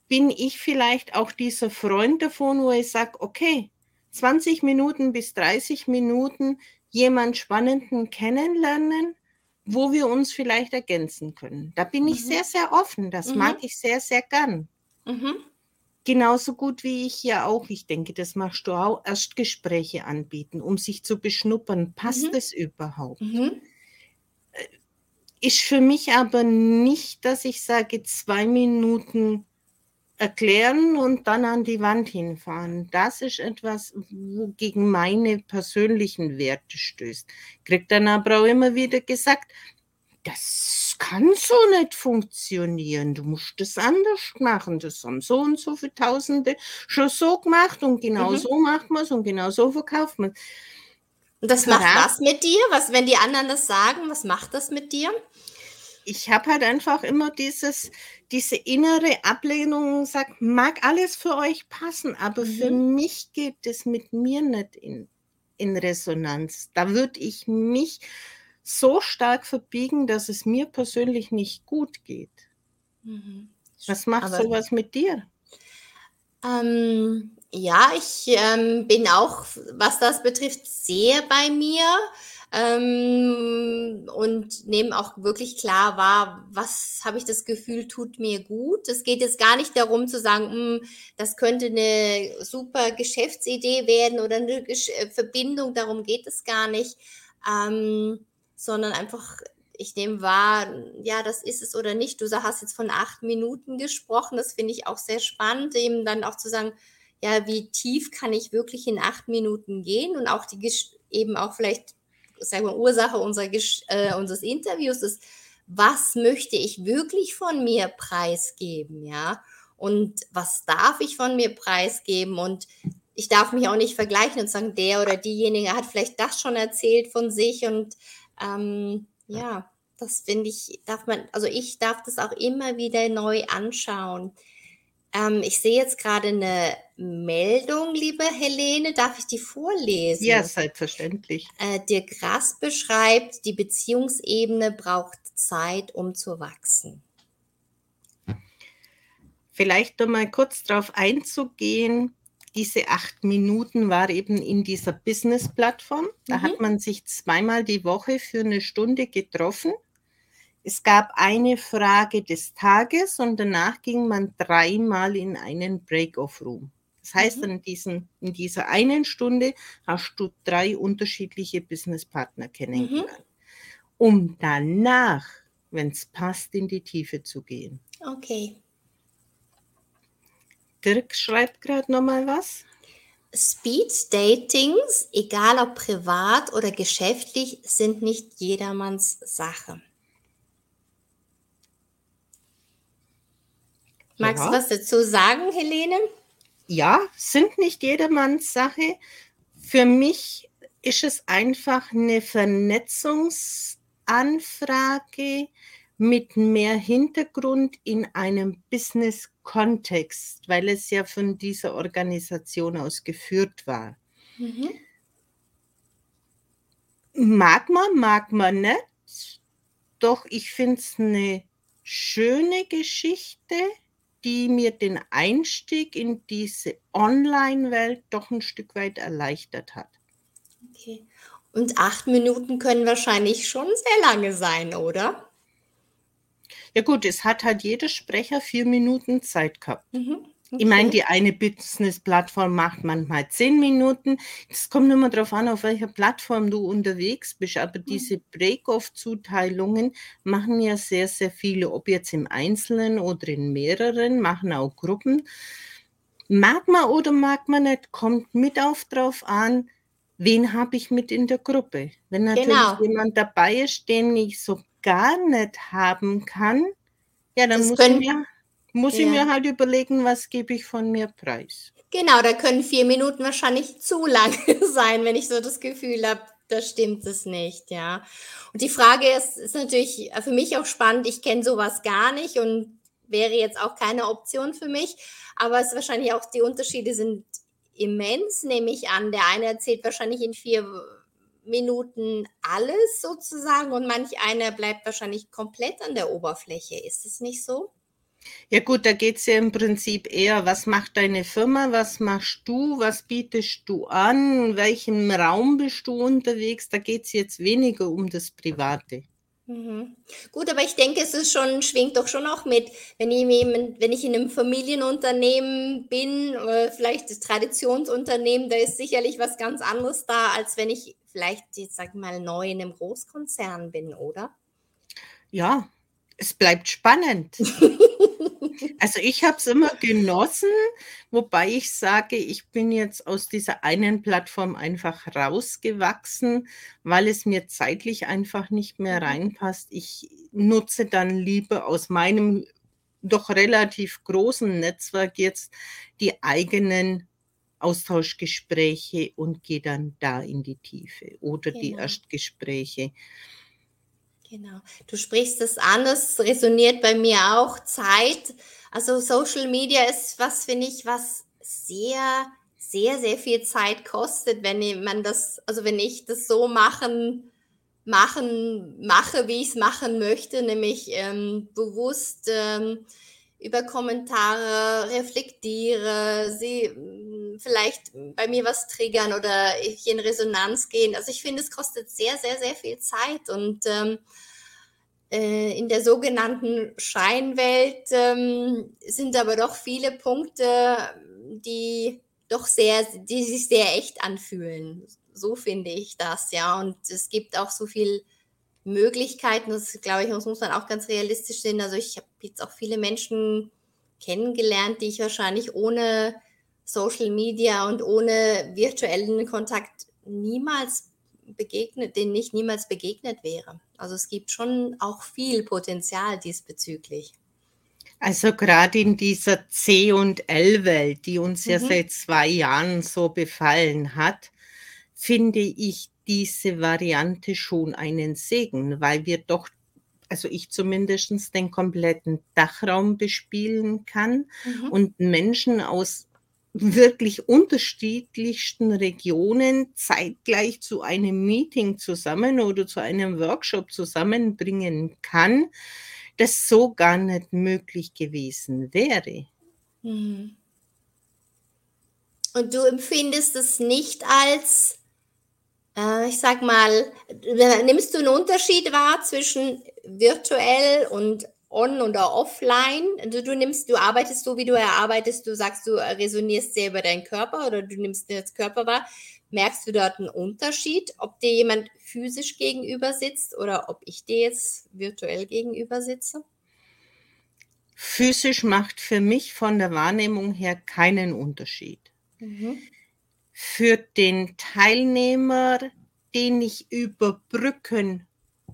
bin ich vielleicht auch dieser Freund davon, wo ich sage, okay, 20 Minuten bis 30 Minuten jemand Spannenden kennenlernen, wo wir uns vielleicht ergänzen können. Da bin ich Mhm. sehr, sehr offen. Das Mhm. mag ich sehr, sehr gern. Mhm. Genauso gut wie ich ja auch, ich denke, das machst du auch, Erstgespräche anbieten, um sich zu beschnuppern. Passt Mhm. es überhaupt? Mhm. Ist für mich aber nicht, dass ich sage, zwei Minuten erklären und dann an die Wand hinfahren. Das ist etwas, wo gegen meine persönlichen Werte stößt. Kriegt dann aber auch immer wieder gesagt, das kann so nicht funktionieren. Du musst das anders machen. Das haben so und so viele Tausende schon so gemacht und genau Mhm. so macht man es und genau so verkauft man es. Und das macht was mit dir? Was, wenn die anderen das sagen, was macht das mit dir? Ich habe halt einfach immer dieses, diese innere Ablehnung und sage, mag alles für euch passen, aber für Mhm. mich geht es mit mir nicht in, in Resonanz. Da würde ich mich so stark verbiegen, dass es mir persönlich nicht gut geht. Mhm. Was macht Aber- sowas mit dir? Ähm, ja, ich ähm, bin auch, was das betrifft, sehr bei mir ähm, und nehme auch wirklich klar wahr, was habe ich das Gefühl, tut mir gut. Es geht jetzt gar nicht darum zu sagen, "Hm, das könnte eine super Geschäftsidee werden oder eine äh, Verbindung, darum geht es gar nicht, ähm, sondern einfach ich nehme wahr, ja, das ist es oder nicht. Du hast jetzt von acht Minuten gesprochen. Das finde ich auch sehr spannend, eben dann auch zu sagen, ja, wie tief kann ich wirklich in acht Minuten gehen und auch die eben auch vielleicht, sagen wir, Ursache unserer äh, unseres Interviews ist, was möchte ich wirklich von mir preisgeben, ja? Und was darf ich von mir preisgeben? Und ich darf mich auch nicht vergleichen und sagen, der oder diejenige hat vielleicht das schon erzählt von sich und ähm, ja, das finde ich, darf man, also ich darf das auch immer wieder neu anschauen. Ähm, ich sehe jetzt gerade eine Meldung, liebe Helene, darf ich die vorlesen? Ja, selbstverständlich. Äh, Dirk Grass beschreibt, die Beziehungsebene braucht Zeit, um zu wachsen. Vielleicht noch mal kurz darauf einzugehen. Diese acht Minuten war eben in dieser Business-Plattform. Da Mhm. hat man sich zweimal die Woche für eine Stunde getroffen. Es gab eine Frage des Tages und danach ging man dreimal in einen Break-off-Room. Das heißt, Mhm. in, diesen, in dieser einen Stunde hast du drei unterschiedliche Businesspartner kennengelernt, um danach, wenn es passt, in die Tiefe zu gehen. Okay. Dirk schreibt gerade noch mal was. Speed Datings, egal ob privat oder geschäftlich, sind nicht jedermanns Sache. Magst Ja. du was dazu sagen, Helene? Ja, sind nicht jedermanns Sache. Für mich ist es einfach eine Vernetzungsanfrage mit mehr Hintergrund in einem Business-Kontext, weil es ja von dieser Organisation aus geführt war. Mhm. Mag man, mag man nicht, doch ich finde es eine schöne Geschichte, die mir den Einstieg in diese Online-Welt doch ein Stück weit erleichtert hat. Okay. Und acht Minuten können wahrscheinlich schon sehr lange sein, oder? Ja gut, es hat halt jeder Sprecher vier Minuten Zeit gehabt. Mhm. Ich meine, die eine Business-Plattform macht manchmal zehn Minuten. Es kommt immer darauf an, auf welcher Plattform du unterwegs bist. Aber diese Break-off-Zuteilungen machen ja sehr, sehr viele, ob jetzt im Einzelnen oder in mehreren, machen auch Gruppen. Mag man oder mag man nicht, kommt mit auf drauf an, wen habe ich mit in der Gruppe. Wenn natürlich Genau. jemand dabei ist, den ich so gar nicht haben kann, ja, dann Das muss, können- ich, mir, muss ich Ja. mir halt überlegen, was gebe ich von mir preis. Genau, da können vier Minuten wahrscheinlich zu lang sein, wenn ich so das Gefühl habe, da stimmt es nicht, ja. Und die Frage ist, ist natürlich für mich auch spannend. Ich kenne sowas gar nicht und wäre jetzt auch keine Option für mich. Aber es ist wahrscheinlich auch, die Unterschiede sind immens, nehme ich an. Der eine erzählt wahrscheinlich in vier Minuten alles sozusagen und manch einer bleibt wahrscheinlich komplett an der Oberfläche. Ist es nicht so? Ja gut, da geht es ja im Prinzip eher, was macht deine Firma, was machst du, was bietest du an, in welchem Raum bist du unterwegs, da geht es jetzt weniger um das Private. Mhm. Gut, aber ich denke, es ist schon, schwingt doch schon auch mit, wenn ich, wenn ich in einem Familienunternehmen bin, oder vielleicht das Traditionsunternehmen, da ist sicherlich was ganz anderes da, als wenn ich vielleicht, jetzt sag mal, neu in einem Großkonzern bin, oder? Ja, es bleibt spannend. Also ich habe es immer genossen, wobei ich sage, ich bin jetzt aus dieser einen Plattform einfach rausgewachsen, weil es mir zeitlich einfach nicht mehr mhm. reinpasst. Ich nutze dann lieber aus meinem doch relativ großen Netzwerk jetzt die eigenen Austauschgespräche und gehe dann da in die Tiefe oder genau. die Erstgespräche. Genau. Du sprichst es an, das resoniert bei mir auch. Zeit. Also Social Media ist was, finde ich, was sehr, sehr, sehr viel Zeit kostet, wenn man das, also wenn ich das so machen, machen, mache, wie ich es machen möchte, nämlich ähm, bewusst ähm, über Kommentare reflektiere, sie vielleicht bei mir was triggern oder ich in Resonanz gehen. Also ich finde, es kostet sehr, sehr, sehr viel Zeit und ähm, äh, in der sogenannten Scheinwelt ähm, sind aber doch viele Punkte, die doch sehr, die sich sehr echt anfühlen. So finde ich das, ja. Und es gibt auch so viel Möglichkeiten. Das glaube ich, das muss man auch ganz realistisch sehen. Also ich habe jetzt auch viele Menschen kennengelernt, die ich wahrscheinlich ohne Social Media und ohne virtuellen Kontakt niemals begegnet, denen ich niemals begegnet wäre. Also es gibt schon auch viel Potenzial diesbezüglich. Also gerade in dieser C und L-Welt, die uns mhm. ja seit zwei Jahren so befallen hat, finde ich diese Variante schon einen Segen, weil wir doch, also ich zumindest den kompletten Dachraum bespielen kann mhm. und Menschen aus wirklich unterschiedlichsten Regionen zeitgleich zu einem Meeting zusammen oder zu einem Workshop zusammenbringen kann, das so gar nicht möglich gewesen wäre. Mhm. Und du empfindest es nicht als, äh, ich sag mal, nimmst du einen Unterschied wahr zwischen virtuell und on oder offline. Du, du nimmst, du arbeitest so, wie du erarbeitest, du sagst, du resonierst sehr über deinen Körper oder du nimmst jetzt Körper wahr. Merkst du dort einen Unterschied, ob dir jemand physisch gegenüber sitzt oder ob ich dir jetzt virtuell gegenüber sitze? Physisch macht für mich von der Wahrnehmung her keinen Unterschied. Mhm. Für den Teilnehmer, den ich überbrücken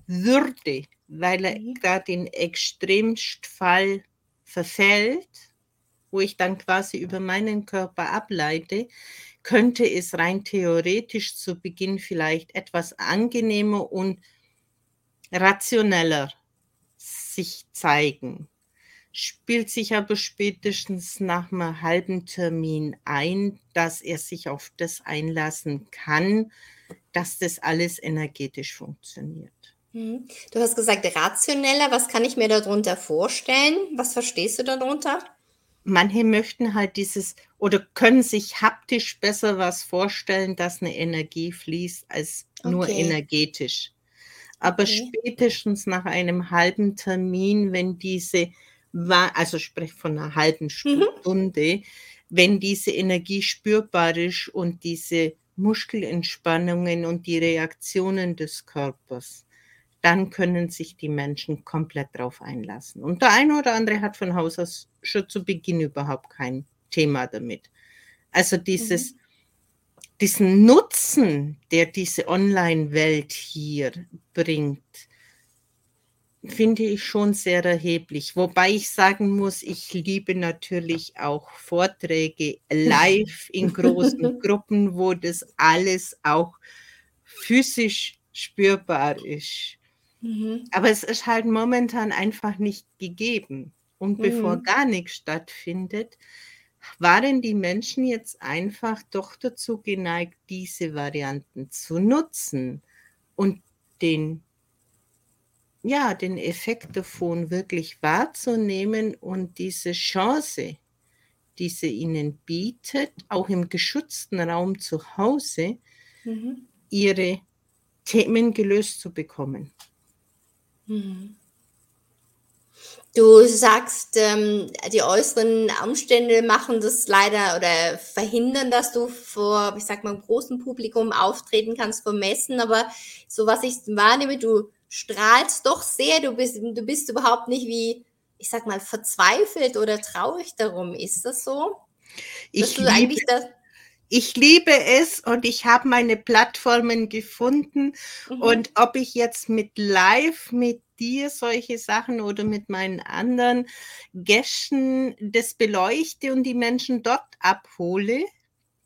würde, weil er mhm. gerade in Extremstfall verfällt, wo ich dann quasi über meinen Körper ableite, könnte es rein theoretisch zu Beginn vielleicht etwas angenehmer und rationeller sich zeigen. Spielt sich aber spätestens nach einem halben Termin ein, dass er sich auf das einlassen kann, dass das alles energetisch funktioniert. Mhm. Du hast gesagt, rationeller. Was kann ich mir darunter vorstellen? Was verstehst du darunter? Manche möchten halt dieses oder können sich haptisch besser was vorstellen, dass eine Energie fließt, als nur okay. energetisch. Aber okay. spätestens nach einem halben Termin, wenn diese, also sprich von einer halben mhm. Stunde, mhm. wenn diese Energie spürbar ist und diese Muskelentspannungen und die Reaktionen des Körpers, dann können sich die Menschen komplett darauf einlassen. Und der eine oder andere hat von Haus aus schon zu Beginn überhaupt kein Thema damit. Also dieses, mhm. diesen Nutzen, der diese Online-Welt hier bringt, finde ich schon sehr erheblich. Wobei ich sagen muss, ich liebe natürlich auch Vorträge live in großen Gruppen, wo das alles auch physisch spürbar ist. Mhm. Aber es ist halt momentan einfach nicht gegeben. Und mhm. bevor gar nichts stattfindet, waren die Menschen jetzt einfach doch dazu geneigt, diese Varianten zu nutzen und den ja, den Effekt davon wirklich wahrzunehmen und diese Chance, die sie ihnen bietet, auch im geschützten Raum zu Hause, mhm. ihre Themen gelöst zu bekommen. Mhm. Du sagst, ähm, die äußeren Umstände machen das leider oder verhindern, dass du vor, ich sag mal, einem großen Publikum auftreten kannst vor Messen. Aber so was ich wahrnehme, du strahlst doch sehr. Du bist, du bist überhaupt nicht wie, ich sag mal, verzweifelt oder traurig darum. Ist das so? Ich liebe, ich liebe es und ich habe meine Plattformen gefunden. Mhm. Und ob ich jetzt mit Live, mit dir solche Sachen oder mit meinen anderen Gästen das beleuchte und die Menschen dort abhole,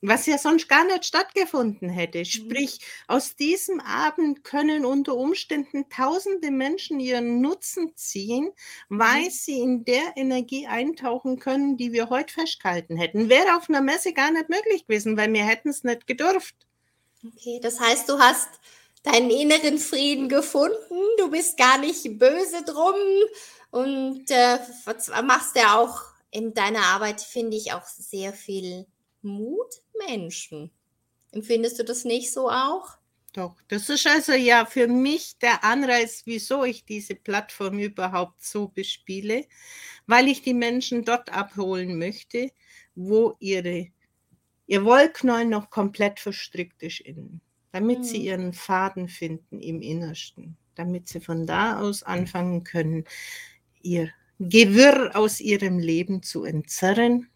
was ja sonst gar nicht stattgefunden hätte. Mhm. Sprich, aus diesem Abend können unter Umständen tausende Menschen ihren Nutzen ziehen, weil mhm. sie in der Energie eintauchen können, die wir heute festgehalten hätten. Wäre auf einer Messe gar nicht möglich gewesen, weil wir hätten es nicht gedurft. Okay, das heißt, du hast deinen inneren Frieden gefunden, du bist gar nicht böse drum und äh, machst ja auch in deiner Arbeit, finde ich, auch sehr viel Mutmenschen. Empfindest du das nicht so auch? Doch, das ist also ja für mich der Anreiz, wieso ich diese Plattform überhaupt so bespiele, weil ich die Menschen dort abholen möchte, wo ihre, ihr Wollknäuel noch komplett verstrickt ist innen, damit mhm. sie ihren Faden finden im Innersten, damit sie von da aus anfangen können, ihr Gewirr aus ihrem Leben zu entzerren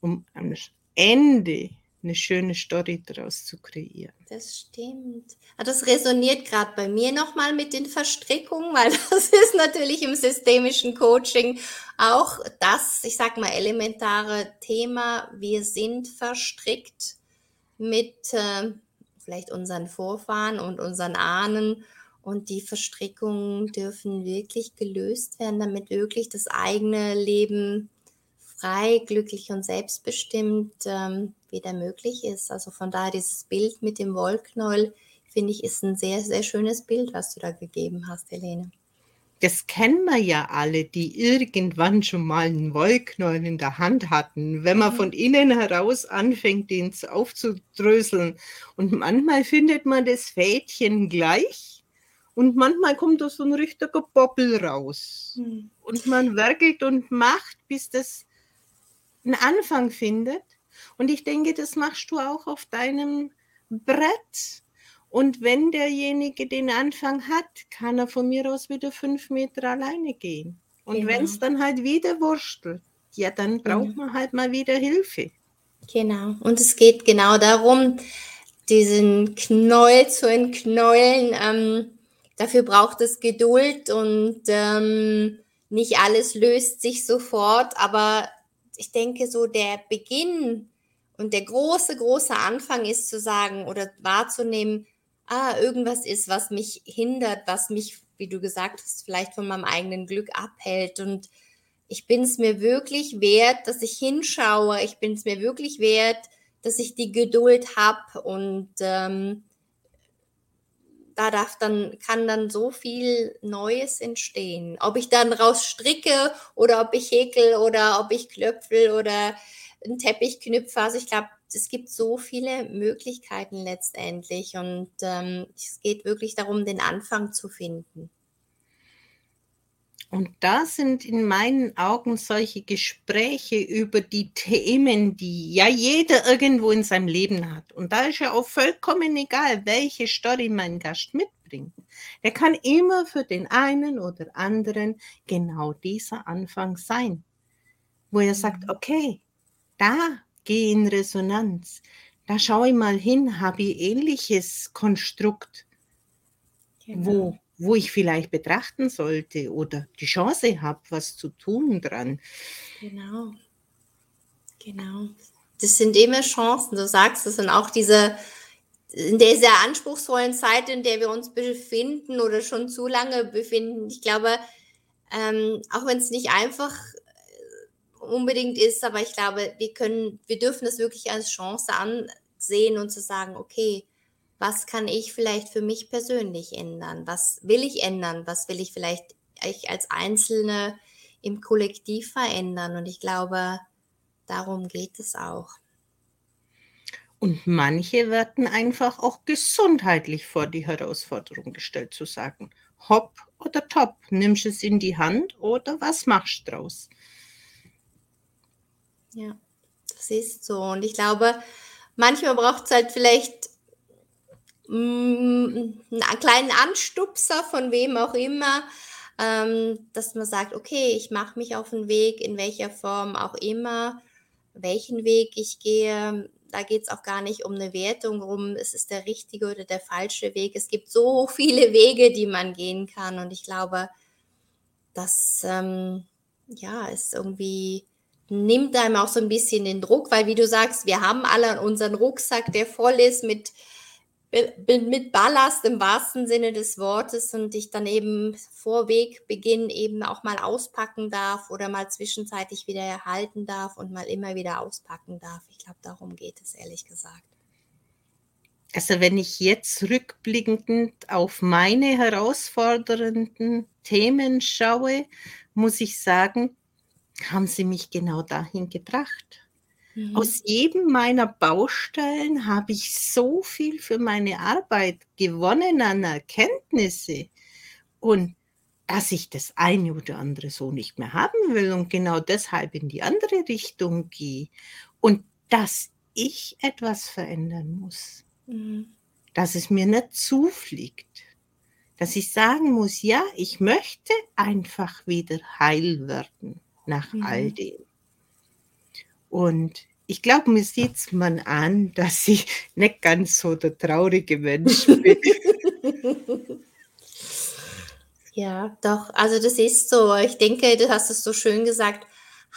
um Ende eine schöne Story daraus zu kreieren. Das stimmt. Ah, das resoniert gerade bei mir nochmal mit den Verstrickungen, weil das ist natürlich im systemischen Coaching auch das, ich sag mal, elementare Thema. Wir sind verstrickt mit äh, vielleicht unseren Vorfahren und unseren Ahnen. Und die Verstrickungen dürfen wirklich gelöst werden, damit wirklich das eigene Leben frei, glücklich und selbstbestimmt ähm, wieder möglich ist. Also von daher dieses Bild mit dem Wollknäuel, finde ich, ist ein sehr, sehr schönes Bild, was du da gegeben hast, Helene. Das kennen wir ja alle, die irgendwann schon mal einen Wollknäuel in der Hand hatten. Wenn man mhm. von innen heraus anfängt, den aufzudröseln. Und manchmal findet man das Fädchen gleich und manchmal kommt da so ein richtiger Bobbel raus. Mhm. Und man werkelt und macht, bis das einen Anfang findet. Und ich denke, das machst du auch auf deinem Brett. Und wenn derjenige den Anfang hat, kann er von mir aus wieder fünf Meter alleine gehen. Und genau. wenn es dann halt wieder wurstelt, ja, dann braucht genau. man halt mal wieder Hilfe. Genau. Und es geht genau darum, diesen Knäuel zu entknäulen. Ähm, dafür braucht es Geduld und ähm, nicht alles löst sich sofort, aber ich denke, so der Beginn und der große, große Anfang ist zu sagen oder wahrzunehmen, ah, irgendwas ist, was mich hindert, was mich, wie du gesagt hast, vielleicht von meinem eigenen Glück abhält. Und ich bin es mir wirklich wert, dass ich hinschaue. Ich bin es mir wirklich wert, dass ich die Geduld habe und ähm, da darf dann, kann dann so viel Neues entstehen. Ob ich dann raus stricke oder ob ich häkel oder ob ich klöpfel oder einen Teppich knüpfe. Also ich glaube, es gibt so viele Möglichkeiten letztendlich und ähm, es geht wirklich darum, den Anfang zu finden. Und da sind in meinen Augen solche Gespräche über die Themen, die ja jeder irgendwo in seinem Leben hat. Und da ist ja auch vollkommen egal, welche Story mein Gast mitbringt. Der kann immer für den einen oder anderen genau dieser Anfang sein, wo er sagt, mhm. okay, da gehe in Resonanz, da schaue ich mal hin, habe ich ähnliches Konstrukt, genau. wo wo ich vielleicht betrachten sollte oder die Chance habe, was zu tun dran. Genau. Genau. Das sind immer Chancen, du sagst es, und auch diese, in der sehr anspruchsvollen Zeit, in der wir uns befinden oder schon zu lange befinden. Ich glaube, ähm, auch wenn es nicht einfach äh, unbedingt ist, aber ich glaube, wir können, wir dürfen es wirklich als Chance ansehen und zu sagen, okay, was kann ich vielleicht für mich persönlich ändern? Was will ich ändern? Was will ich vielleicht ich als Einzelne im Kollektiv verändern? Und ich glaube, darum geht es auch. Und manche werden einfach auch gesundheitlich vor die Herausforderung gestellt, zu sagen, hopp oder top, nimmst es in die Hand oder was machst du draus? Ja, das ist so. Und ich glaube, manchmal braucht es halt vielleicht einen kleinen Anstupser von wem auch immer, ähm, dass man sagt, okay, ich mache mich auf den Weg, in welcher Form auch immer, welchen Weg ich gehe, da geht es auch gar nicht um eine Wertung rum, es ist der richtige oder der falsche Weg. Es gibt so viele Wege, die man gehen kann. Und ich glaube, das ähm, ja, ist irgendwie, nimmt einem auch so ein bisschen den Druck, weil wie du sagst, wir haben alle unseren Rucksack, der voll ist mit mit Ballast im wahrsten Sinne des Wortes und ich dann eben vor Wegbeginn eben auch mal auspacken darf oder mal zwischenzeitlich wieder erhalten darf und mal immer wieder auspacken darf. Ich glaube, darum geht es ehrlich gesagt. Also wenn ich jetzt rückblickend auf meine herausfordernden Themen schaue, muss ich sagen, haben sie mich genau dahin gebracht. Mhm. Aus jedem meiner Baustellen habe ich so viel für meine Arbeit gewonnen an Erkenntnisse und dass ich das eine oder andere so nicht mehr haben will und genau deshalb in die andere Richtung gehe und dass ich etwas verändern muss, mhm. dass es mir nicht zufliegt, dass ich sagen muss, ja, ich möchte einfach wieder heil werden nach mhm. all dem. Und ich glaube, mir sieht man an, dass ich nicht ganz so der traurige Mensch bin. ja, doch, also das ist so. Ich denke, du hast es so schön gesagt,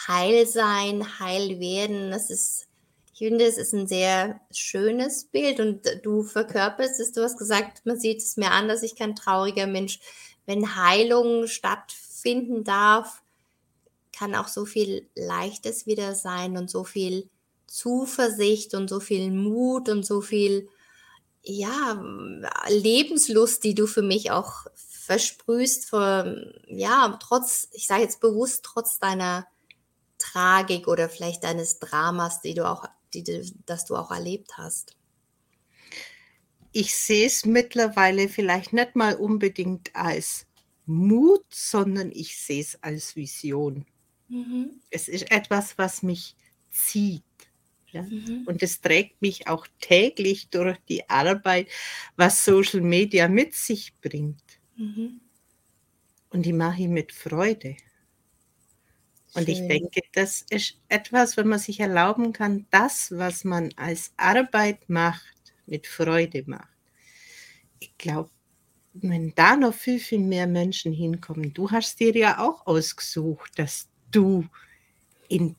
heil sein, heil werden, das ist, ich finde, es ist ein sehr schönes Bild und du verkörperst es, du hast gesagt, man sieht es mir an, dass ich kein trauriger Mensch, wenn Heilung stattfinden darf, kann auch so viel Leichtes wieder sein und so viel Zuversicht und so viel Mut und so viel, ja, Lebenslust, die du für mich auch versprühst, für, ja, trotz, ich sage jetzt bewusst, trotz deiner Tragik oder vielleicht deines Dramas, die du auch, die, das du auch erlebt hast. Ich sehe es mittlerweile vielleicht nicht mal unbedingt als Mut, sondern ich sehe es als Vision. Mhm. Es ist etwas, was mich zieht. Ja? Mhm. Und es trägt mich auch täglich durch die Arbeit, was Social Media mit sich bringt. Mhm. Und die mache ich mit Freude. Und Schön. ich denke, das ist etwas, wenn man sich erlauben kann, das, was man als Arbeit macht, mit Freude macht. Ich glaube, wenn da noch viel, viel mehr Menschen hinkommen, du hast dir ja auch ausgesucht, dass du in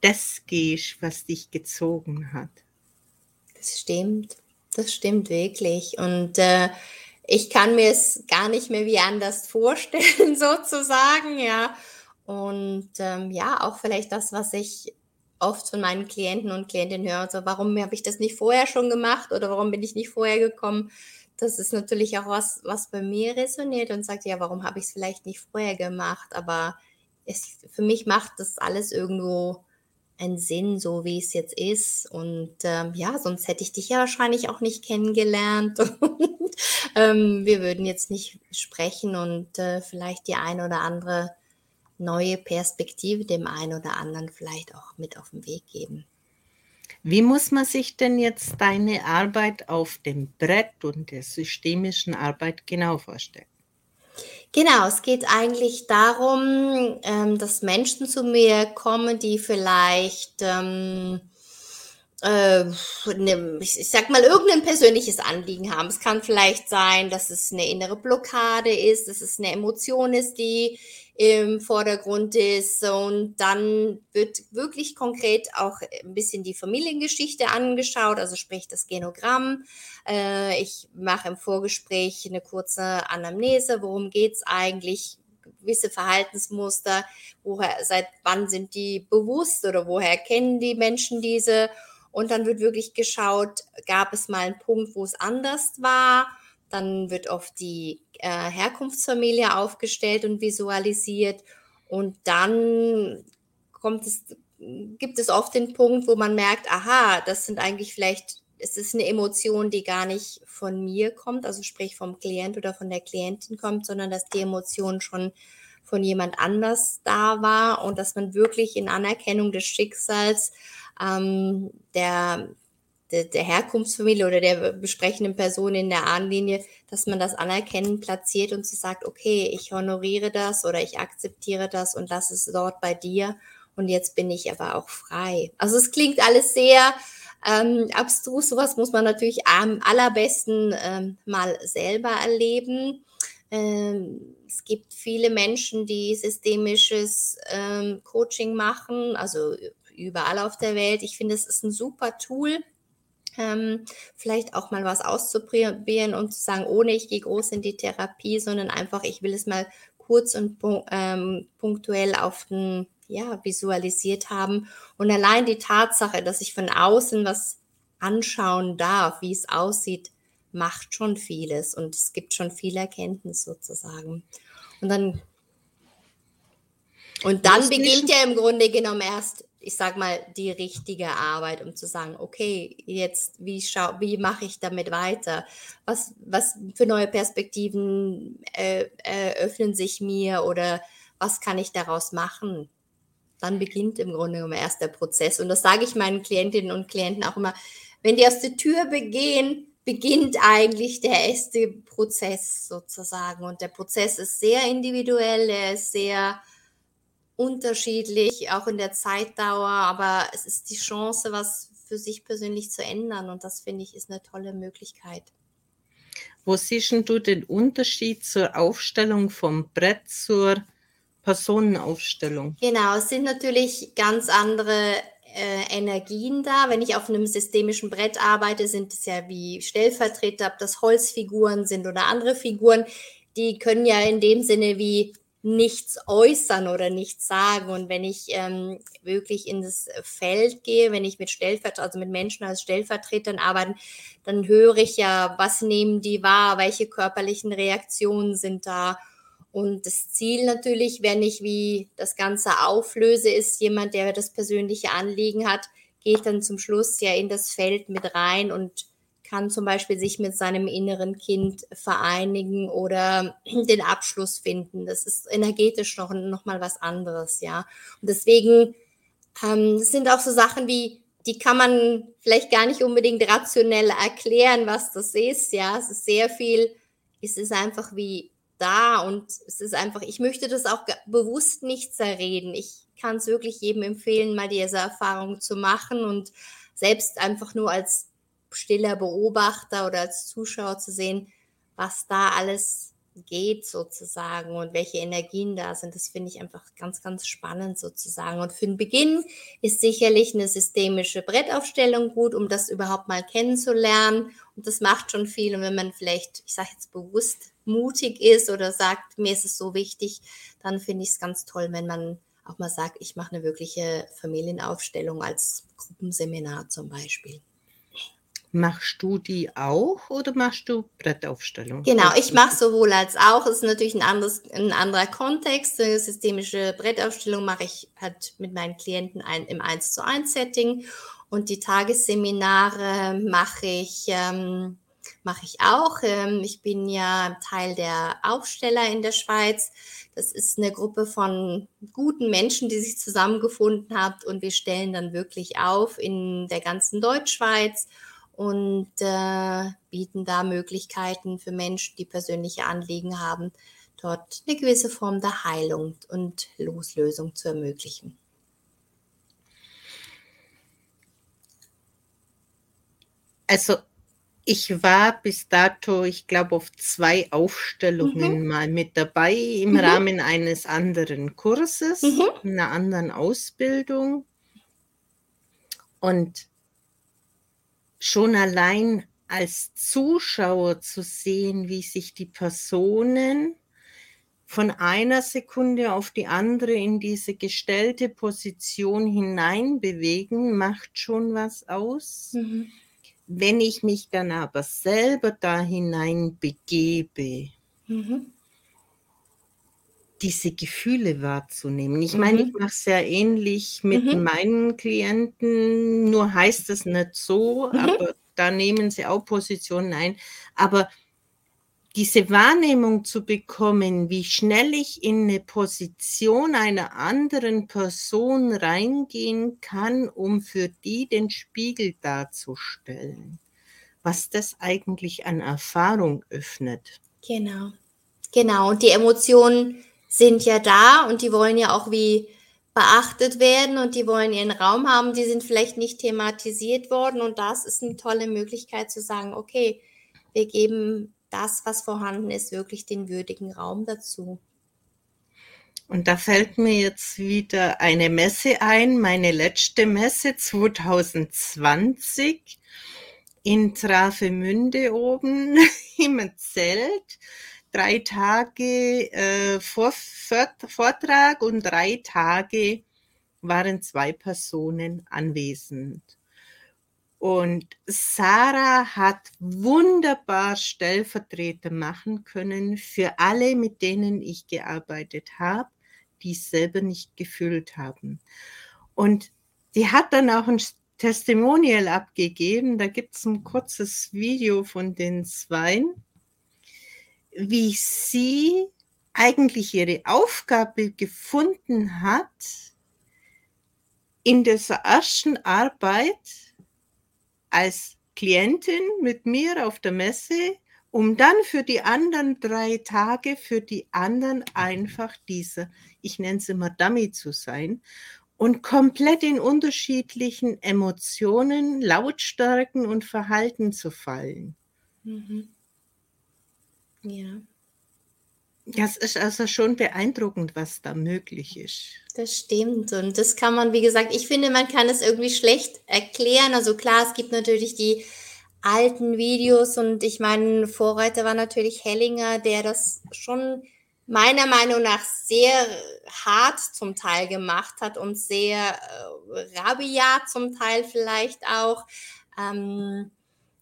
das gehst, was dich gezogen hat. Das stimmt, das stimmt wirklich. Und äh, ich kann mir es gar nicht mehr wie anders vorstellen, sozusagen, ja. Und ähm, ja, auch vielleicht das, was ich oft von meinen Klienten und Klientinnen höre, so, warum habe ich das nicht vorher schon gemacht oder warum bin ich nicht vorher gekommen? Das ist natürlich auch was, was bei mir resoniert und sagt, ja, warum habe ich es vielleicht nicht vorher gemacht? Aber es, für mich macht das alles irgendwo einen Sinn, so wie es jetzt ist. Und ähm, ja, sonst hätte ich dich ja wahrscheinlich auch nicht kennengelernt. Und, ähm, wir würden jetzt nicht sprechen und äh, vielleicht die eine oder andere neue Perspektive dem einen oder anderen vielleicht auch mit auf den Weg geben. Wie muss man sich denn jetzt deine Arbeit auf dem Brett und der systemischen Arbeit genau vorstellen? Genau, es geht eigentlich darum, ähm, dass Menschen zu mir kommen, die vielleicht ähm, äh, ne, ich sag mal, irgendein persönliches Anliegen haben. Es kann vielleicht sein, dass es eine innere Blockade ist, dass es eine Emotion ist, die im Vordergrund ist. Und dann wird wirklich konkret auch ein bisschen die Familiengeschichte angeschaut, also sprich das Genogramm. Äh, ich mache im Vorgespräch eine kurze Anamnese, worum geht's eigentlich, gewisse Verhaltensmuster, woher, seit wann sind die bewusst oder woher kennen die Menschen diese? Und dann wird wirklich geschaut, gab es mal einen Punkt, wo es anders war? Dann wird oft die äh, Herkunftsfamilie aufgestellt und visualisiert. Und dann kommt es, gibt es oft den Punkt, wo man merkt, aha, das sind eigentlich vielleicht, es ist eine Emotion, die gar nicht von mir kommt, also sprich vom Klient oder von der Klientin kommt, sondern dass die Emotion schon von jemand anders da war und dass man wirklich in Anerkennung des Schicksals ähm, der, der, der Herkunftsfamilie oder der besprechenden Person in der Ahnenlinie, dass man das anerkennen platziert und so sagt, okay, ich honoriere das oder ich akzeptiere das und das ist dort bei dir und jetzt bin ich aber auch frei. Also es klingt alles sehr ähm, abstrus, sowas muss man natürlich am allerbesten ähm, mal selber erleben. Ähm, es gibt viele Menschen, die systemisches ähm, Coaching machen, also überall auf der Welt. Ich finde, es ist ein super Tool. Ähm, vielleicht auch mal was auszuprobieren und zu sagen, ohne ich gehe groß in die Therapie, sondern einfach, ich will es mal kurz und ähm, punktuell auf den, ja, visualisiert haben. Und allein die Tatsache, dass ich von außen was anschauen darf, wie es aussieht, macht schon vieles und es gibt schon viel Erkenntnis sozusagen. Und dann, und dann beginnt ja im Grunde genommen erst ich sag mal, die richtige Arbeit, um zu sagen, okay, jetzt, wie schau, wie mache ich damit weiter? Was, was für neue Perspektiven äh, eröffnen sich mir oder was kann ich daraus machen? Dann beginnt im Grunde genommen erst der Prozess. Und das sage ich meinen Klientinnen und Klienten auch immer, wenn die aus der Tür begehen, beginnt eigentlich der erste Prozess sozusagen. Und der Prozess ist sehr individuell, er ist sehr unterschiedlich, auch in der Zeitdauer, aber es ist die Chance, was für sich persönlich zu ändern und das finde ich ist eine tolle Möglichkeit. Wo siehst du den Unterschied zur Aufstellung vom Brett zur Personenaufstellung? Genau, es sind natürlich ganz andere äh, Energien da. Wenn ich auf einem systemischen Brett arbeite, sind es ja wie Stellvertreter, ob das Holzfiguren sind oder andere Figuren, die können ja in dem Sinne wie nichts äußern oder nichts sagen. Und wenn ich ähm, wirklich in das Feld gehe, wenn ich mit Stellvertretern, also mit Menschen als Stellvertretern arbeite, dann höre ich ja, was nehmen die wahr, welche körperlichen Reaktionen sind da. Und das Ziel natürlich, wenn ich wie das Ganze auflöse, ist jemand, der das persönliche Anliegen hat, geht dann zum Schluss ja in das Feld mit rein und kann zum Beispiel sich mit seinem inneren Kind vereinigen oder den Abschluss finden. Das ist energetisch noch, noch mal was anderes, ja. Und deswegen ähm, sind auch so Sachen wie, die kann man vielleicht gar nicht unbedingt rationell erklären, was das ist, ja. Es ist sehr viel, es ist einfach wie da und es ist einfach, ich möchte das auch bewusst nicht zerreden. Ich kann es wirklich jedem empfehlen, mal diese Erfahrung zu machen und selbst einfach nur als stiller Beobachter oder als Zuschauer zu sehen, was da alles geht sozusagen und welche Energien da sind. Das finde ich einfach ganz, ganz spannend sozusagen. Und für den Beginn ist sicherlich eine systemische Brettaufstellung gut, um das überhaupt mal kennenzulernen. Und das macht schon viel. Und wenn man vielleicht, ich sage jetzt bewusst, mutig ist oder sagt, mir ist es so wichtig, dann finde ich es ganz toll, wenn man auch mal sagt, ich mache eine wirkliche Familienaufstellung als Gruppenseminar zum Beispiel. Machst du die auch oder machst du Brettaufstellung? Genau, ich mache sowohl als auch. Es ist natürlich ein, anderes, ein anderer Kontext. Eine systemische Brettaufstellung mache ich halt mit meinen Klienten ein, im 1 zu 1 Setting und die Tagesseminare mache ich, ähm, mache ich auch. Ähm, ich bin ja Teil der Aufsteller in der Schweiz. Das ist eine Gruppe von guten Menschen, die sich zusammengefunden haben und wir stellen dann wirklich auf in der ganzen Deutschschweiz und äh, bieten da Möglichkeiten für Menschen, die persönliche Anliegen haben, dort eine gewisse Form der Heilung und Loslösung zu ermöglichen. Also ich war bis dato, ich glaube, auf zwei Aufstellungen mhm. mal mit dabei im mhm. Rahmen eines anderen Kurses, mhm. einer anderen Ausbildung. Und schon allein als Zuschauer zu sehen, wie sich die Personen von einer Sekunde auf die andere in diese gestellte Position hineinbewegen, macht schon was aus. Mhm. Wenn ich mich dann aber selber da hinein begebe, mhm. Diese Gefühle wahrzunehmen. Ich mhm. meine, ich mache es sehr ähnlich mit mhm. meinen Klienten, nur heißt es nicht so, mhm. aber da nehmen sie auch Positionen ein. Aber diese Wahrnehmung zu bekommen, wie schnell ich in eine Position einer anderen Person reingehen kann, um für die den Spiegel darzustellen, was das eigentlich an Erfahrung öffnet. Genau, genau. Und die Emotionen sind ja da und die wollen ja auch wie beachtet werden und die wollen ihren Raum haben. Die sind vielleicht nicht thematisiert worden und das ist eine tolle Möglichkeit zu sagen, okay, wir geben das, was vorhanden ist, wirklich den würdigen Raum dazu. Und da fällt mir jetzt wieder eine Messe ein, meine letzte Messe 2020 in Travemünde oben im Zelt. Drei Tage äh, Vor Vortrag und drei Tage waren zwei Personen anwesend. Und Sarah hat wunderbar Stellvertreter machen können für alle, mit denen ich gearbeitet habe, die es selber nicht gefühlt haben. Und die hat dann auch ein Testimonial abgegeben. Da gibt es ein kurzes Video von den Zweien, wie sie eigentlich ihre Aufgabe gefunden hat in dieser ersten Arbeit als Klientin mit mir auf der Messe, um dann für die anderen drei Tage für die anderen einfach diese, ich nenne es immer Dummy zu sein und komplett in unterschiedlichen Emotionen, Lautstärken und Verhalten zu fallen. Mhm. Ja. Das ist also schon beeindruckend, was da möglich ist. Das stimmt. Und das kann man, wie gesagt, ich finde, man kann es irgendwie schlecht erklären. Also klar, es gibt natürlich die alten Videos und ich meine, Vorreiter war natürlich Hellinger, der das schon meiner Meinung nach sehr hart zum Teil gemacht hat und sehr äh, rabiat zum Teil vielleicht auch. Ähm,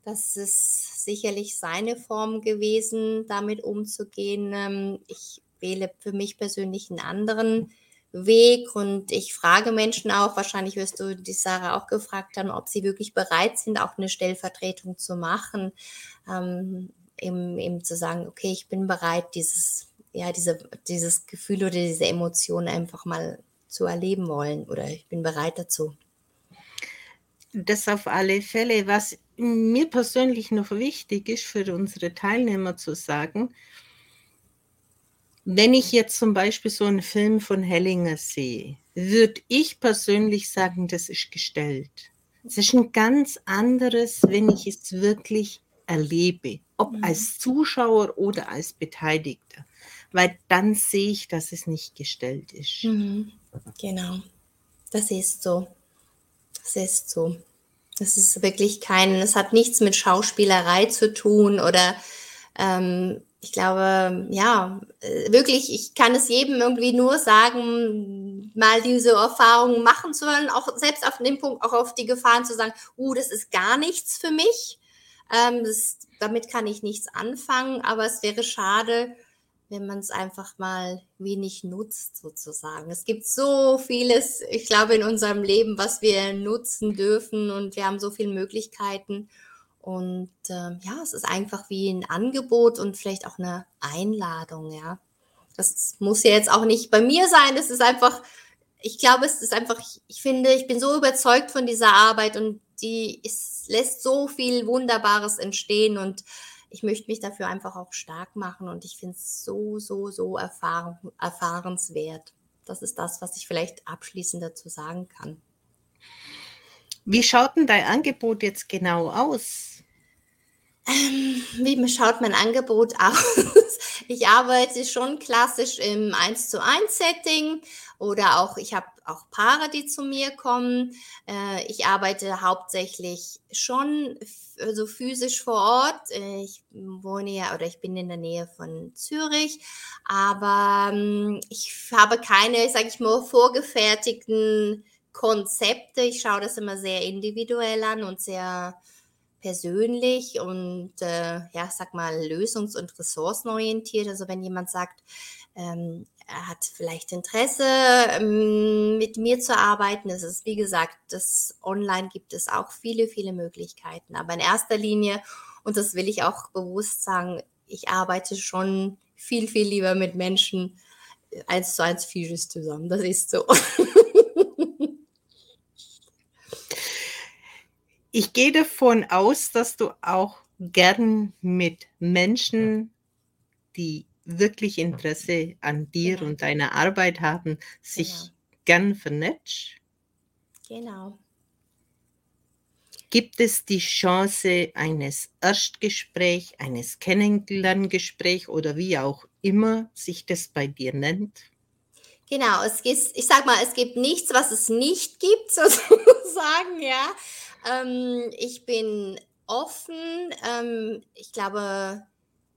das ist sicherlich seine Form gewesen, damit umzugehen. Ähm, ich wähle für mich persönlich einen anderen Weg und ich frage Menschen auch, wahrscheinlich wirst du die Sarah auch gefragt haben, ob sie wirklich bereit sind, auch eine Stellvertretung zu machen, ähm, eben, eben zu sagen, okay, ich bin bereit, dieses, ja, diese, dieses Gefühl oder diese Emotion einfach mal zu erleben wollen oder ich bin bereit dazu. Das auf alle Fälle. Was mir persönlich noch wichtig ist für unsere Teilnehmer zu sagen, wenn ich jetzt zum Beispiel so einen Film von Hellinger sehe, würde ich persönlich sagen, das ist gestellt. Es ist ein ganz anderes, wenn ich es wirklich erlebe, ob mhm. als Zuschauer oder als Beteiligter, weil dann sehe ich, dass es nicht gestellt ist. Mhm. Genau, das ist so. Das ist so. Das ist wirklich kein, es hat nichts mit Schauspielerei zu tun oder ähm, ich glaube, ja, äh, wirklich, ich kann es jedem irgendwie nur sagen, mal diese Erfahrungen machen zu wollen, auch selbst auf dem Punkt, auch auf die Gefahren zu sagen, uh, das ist gar nichts für mich. Ähm, das, damit kann ich nichts anfangen, aber es wäre schade, wenn man es einfach mal wenig nutzt, sozusagen. Es gibt so vieles, ich glaube, in unserem Leben, was wir nutzen dürfen und wir haben so viele Möglichkeiten. Und äh, ja, es ist einfach wie ein Angebot und vielleicht auch eine Einladung, ja. Das muss ja jetzt auch nicht bei mir sein, es ist einfach, ich glaube, es ist einfach, ich finde, ich bin so überzeugt von dieser Arbeit und die ist, lässt so viel Wunderbares entstehen und ich möchte mich dafür einfach auch stark machen und ich finde es so, so, so erfahren, erfahrenswert. Das ist das, was ich vielleicht abschließend dazu sagen kann. Wie schaut denn dein Angebot jetzt genau aus? Ähm, wie schaut mein Angebot aus? Ich arbeite schon klassisch im 1 zu 1 Setting oder auch, ich habe auch Paare, die zu mir kommen. Äh, ich arbeite hauptsächlich schon also physisch vor Ort. Äh, ich wohne ja oder ich bin in der Nähe von Zürich, aber ähm, ich habe keine, sage ich mal, vorgefertigten Konzepte. Ich schaue das immer sehr individuell an und sehr persönlich und äh, ja, sag mal, lösungs- und ressourcenorientiert. Also wenn jemand sagt, ähm, er hat vielleicht Interesse, ähm, mit mir zu arbeiten. Es ist, wie gesagt, das online gibt es auch viele, viele Möglichkeiten. Aber in erster Linie, und das will ich auch bewusst sagen, ich arbeite schon viel, viel lieber mit Menschen äh, eins zu eins physisch zusammen. Das ist so. Ich gehe davon aus, dass du auch gern mit Menschen, die wirklich Interesse an dir genau. und deiner Arbeit haben, sich genau. gern vernetzt. Genau. Gibt es die Chance eines Erstgesprächs, eines Kennenlerngesprächs oder wie auch immer sich das bei dir nennt? Genau, es gibt, ich sag mal, es gibt nichts, was es nicht gibt, sozusagen, ja. Ähm, ich bin offen. Ähm, ich glaube,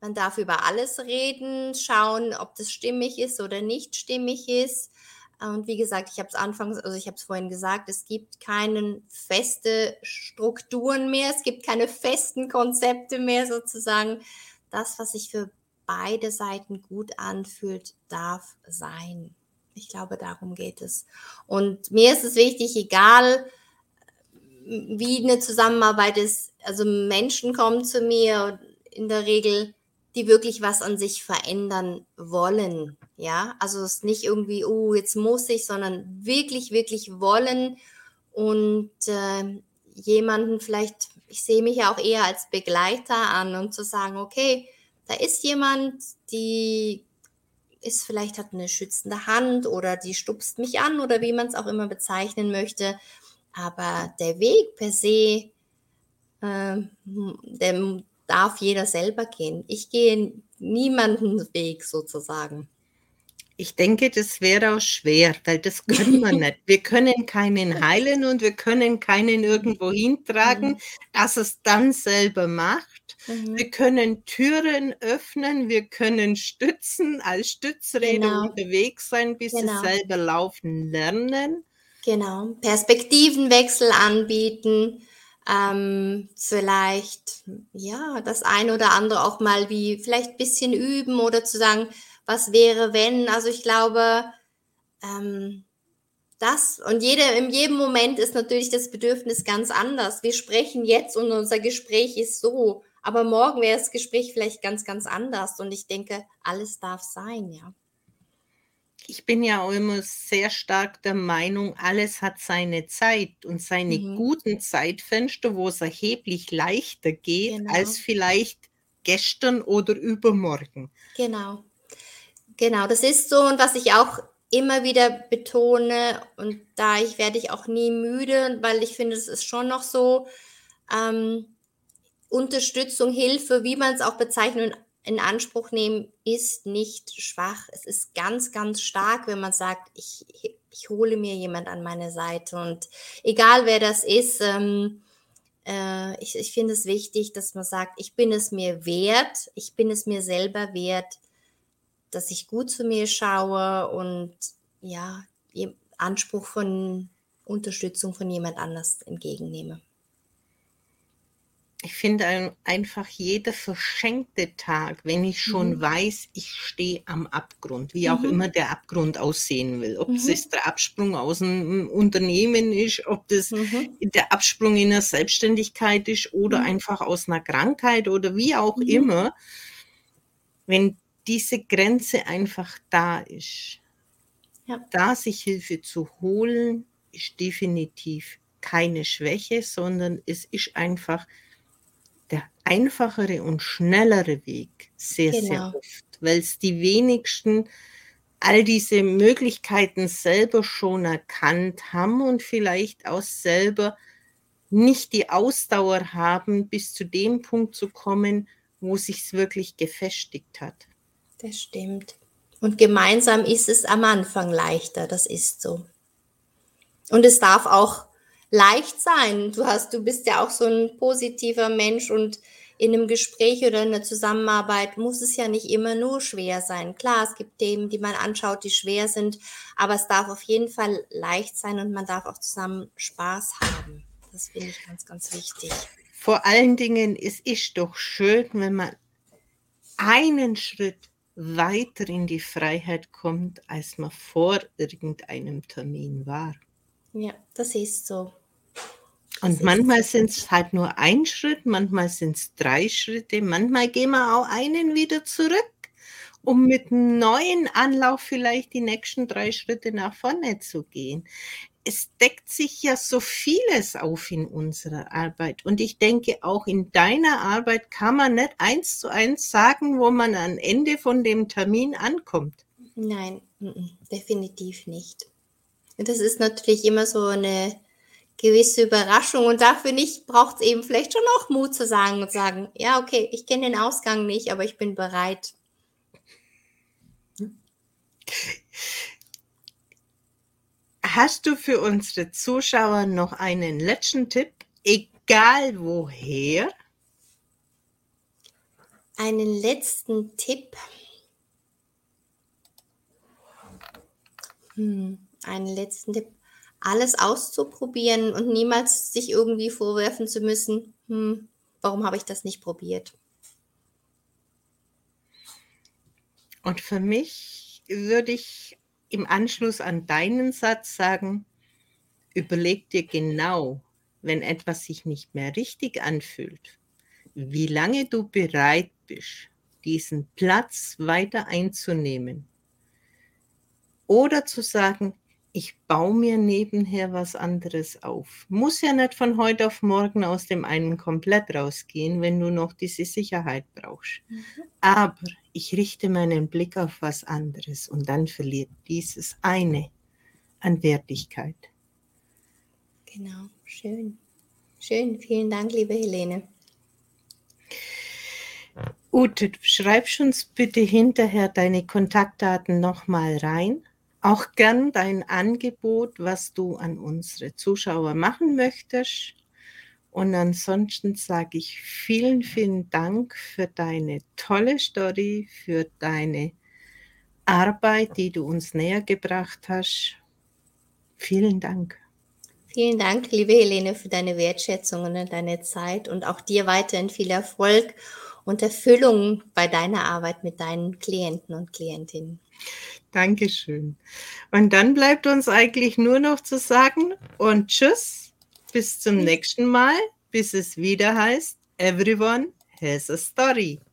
man darf über alles reden, schauen, ob das stimmig ist oder nicht stimmig ist. Und wie gesagt, ich habe es anfangs, also ich habe es vorhin gesagt, es gibt keine feste Strukturen mehr, es gibt keine festen Konzepte mehr sozusagen. Das, was sich für beide Seiten gut anfühlt, darf sein. Ich glaube, darum geht es. Und mir ist es wichtig, egal wie eine Zusammenarbeit ist. Also Menschen kommen zu mir in der Regel, die wirklich was an sich verändern wollen. Ja, also es ist nicht irgendwie, oh, jetzt muss ich, sondern wirklich, wirklich wollen und äh, jemanden vielleicht, ich sehe mich ja auch eher als Begleiter an, um zu sagen, okay, da ist jemand, die ist vielleicht hat eine schützende Hand oder die stupst mich an oder wie man es auch immer bezeichnen möchte. Aber der Weg per se, äh, der darf jeder selber gehen. Ich gehe niemanden Weg sozusagen. Ich denke, das wäre auch schwer, weil das können wir nicht. Wir können keinen heilen und wir können keinen irgendwo hintragen, mhm. dass es dann selber macht. Mhm. Wir können Türen öffnen, wir können stützen, als Stützräder genau. unterwegs sein, bis genau. sie selber laufen lernen. Genau, Perspektivenwechsel anbieten, ähm, vielleicht ja das eine oder andere auch mal wie vielleicht ein bisschen üben oder zu sagen, was wäre wenn. Also ich glaube, ähm, das und jede, in jedem Moment ist natürlich das Bedürfnis ganz anders. Wir sprechen jetzt und unser Gespräch ist so, aber morgen wäre das Gespräch vielleicht ganz, ganz anders. Und ich denke, alles darf sein, ja ich bin ja auch immer sehr stark der Meinung, alles hat seine Zeit und seine mhm. guten Zeitfenster, wo es erheblich leichter geht genau. als vielleicht gestern oder übermorgen. Genau. Genau, das ist so und was ich auch immer wieder betone und da ich werde ich auch nie müde, weil ich finde, es ist schon noch so ähm, Unterstützung, Hilfe, wie man es auch bezeichnet in Anspruch nehmen, ist nicht schwach. Es ist ganz, ganz stark, wenn man sagt, ich, ich hole mir jemand an meine Seite. Und egal wer das ist, ähm, äh, ich, ich finde es wichtig, dass man sagt, ich bin es mir wert, ich bin es mir selber wert, dass ich gut zu mir schaue und ja, Anspruch von Unterstützung von jemand anders entgegennehme ich finde einfach jeder verschenkte Tag, wenn ich schon mhm. weiß, ich stehe am Abgrund, wie auch mhm. immer der Abgrund aussehen will. Ob mhm. es der Absprung aus dem Unternehmen ist, ob das mhm. der Absprung in der Selbstständigkeit ist oder mhm. einfach aus einer Krankheit oder wie auch mhm. immer. Wenn diese Grenze einfach da ist, ja. da sich Hilfe zu holen, ist definitiv keine Schwäche, sondern es ist einfach einfachere und schnellere Weg sehr, genau. sehr oft, weil es die wenigsten all diese Möglichkeiten selber schon erkannt haben und vielleicht auch selber nicht die Ausdauer haben, bis zu dem Punkt zu kommen, wo sich's wirklich gefestigt hat. Das stimmt. Und gemeinsam ist es am Anfang leichter, das ist so. Und es darf auch leicht sein. Du hast, du bist ja auch so ein positiver Mensch und in einem Gespräch oder in einer Zusammenarbeit muss es ja nicht immer nur schwer sein. Klar, es gibt Themen, die man anschaut, die schwer sind, aber es darf auf jeden Fall leicht sein und man darf auch zusammen Spaß haben. Das finde ich ganz, ganz wichtig. Vor allen Dingen, es ist doch schön, wenn man einen Schritt weiter in die Freiheit kommt, als man vor irgendeinem Termin war. Ja, das ist so. Und manchmal sind es halt nur ein Schritt, manchmal sind es drei Schritte, manchmal gehen wir auch einen wieder zurück, um mit einem neuen Anlauf vielleicht die nächsten drei Schritte nach vorne zu gehen. Es deckt sich ja so vieles auf in unserer Arbeit. Und ich denke, auch in deiner Arbeit kann man nicht eins zu eins sagen, wo man am Ende von dem Termin ankommt. Nein, definitiv nicht. Das ist natürlich immer so eine gewisse Überraschung. Und dafür nicht braucht es eben vielleicht schon auch Mut zu sagen und sagen, ja, okay, ich kenne den Ausgang nicht, aber ich bin bereit. Hast du für unsere Zuschauer noch einen letzten Tipp, egal woher? Einen letzten Tipp. Hm, einen letzten Tipp alles auszuprobieren und niemals sich irgendwie vorwerfen zu müssen, hm, warum habe ich das nicht probiert? Und für mich würde ich im Anschluss an deinen Satz sagen, überleg dir genau, wenn etwas sich nicht mehr richtig anfühlt, wie lange du bereit bist, diesen Platz weiter einzunehmen. Oder zu sagen, ich baue mir nebenher was anderes auf. Muss ja nicht von heute auf morgen aus dem einen komplett rausgehen, wenn du noch diese Sicherheit brauchst. Mhm. Aber ich richte meinen Blick auf was anderes und dann verliert dieses eine an Wertigkeit. Genau, schön. Schön, vielen Dank, liebe Helene. Ute, schreibst uns bitte hinterher deine Kontaktdaten nochmal rein auch gern dein Angebot, was du an unsere Zuschauer machen möchtest. Und ansonsten sage ich vielen, vielen Dank für deine tolle Story, für deine Arbeit, die du uns näher gebracht hast. Vielen Dank. Vielen Dank, liebe Helene, für deine Wertschätzung und deine Zeit und auch dir weiterhin viel Erfolg und Erfüllung bei deiner Arbeit mit deinen Klienten und Klientinnen. Dankeschön. Und dann bleibt uns eigentlich nur noch zu sagen und tschüss, bis zum nächsten Mal, bis es wieder heißt, Everyone has a story.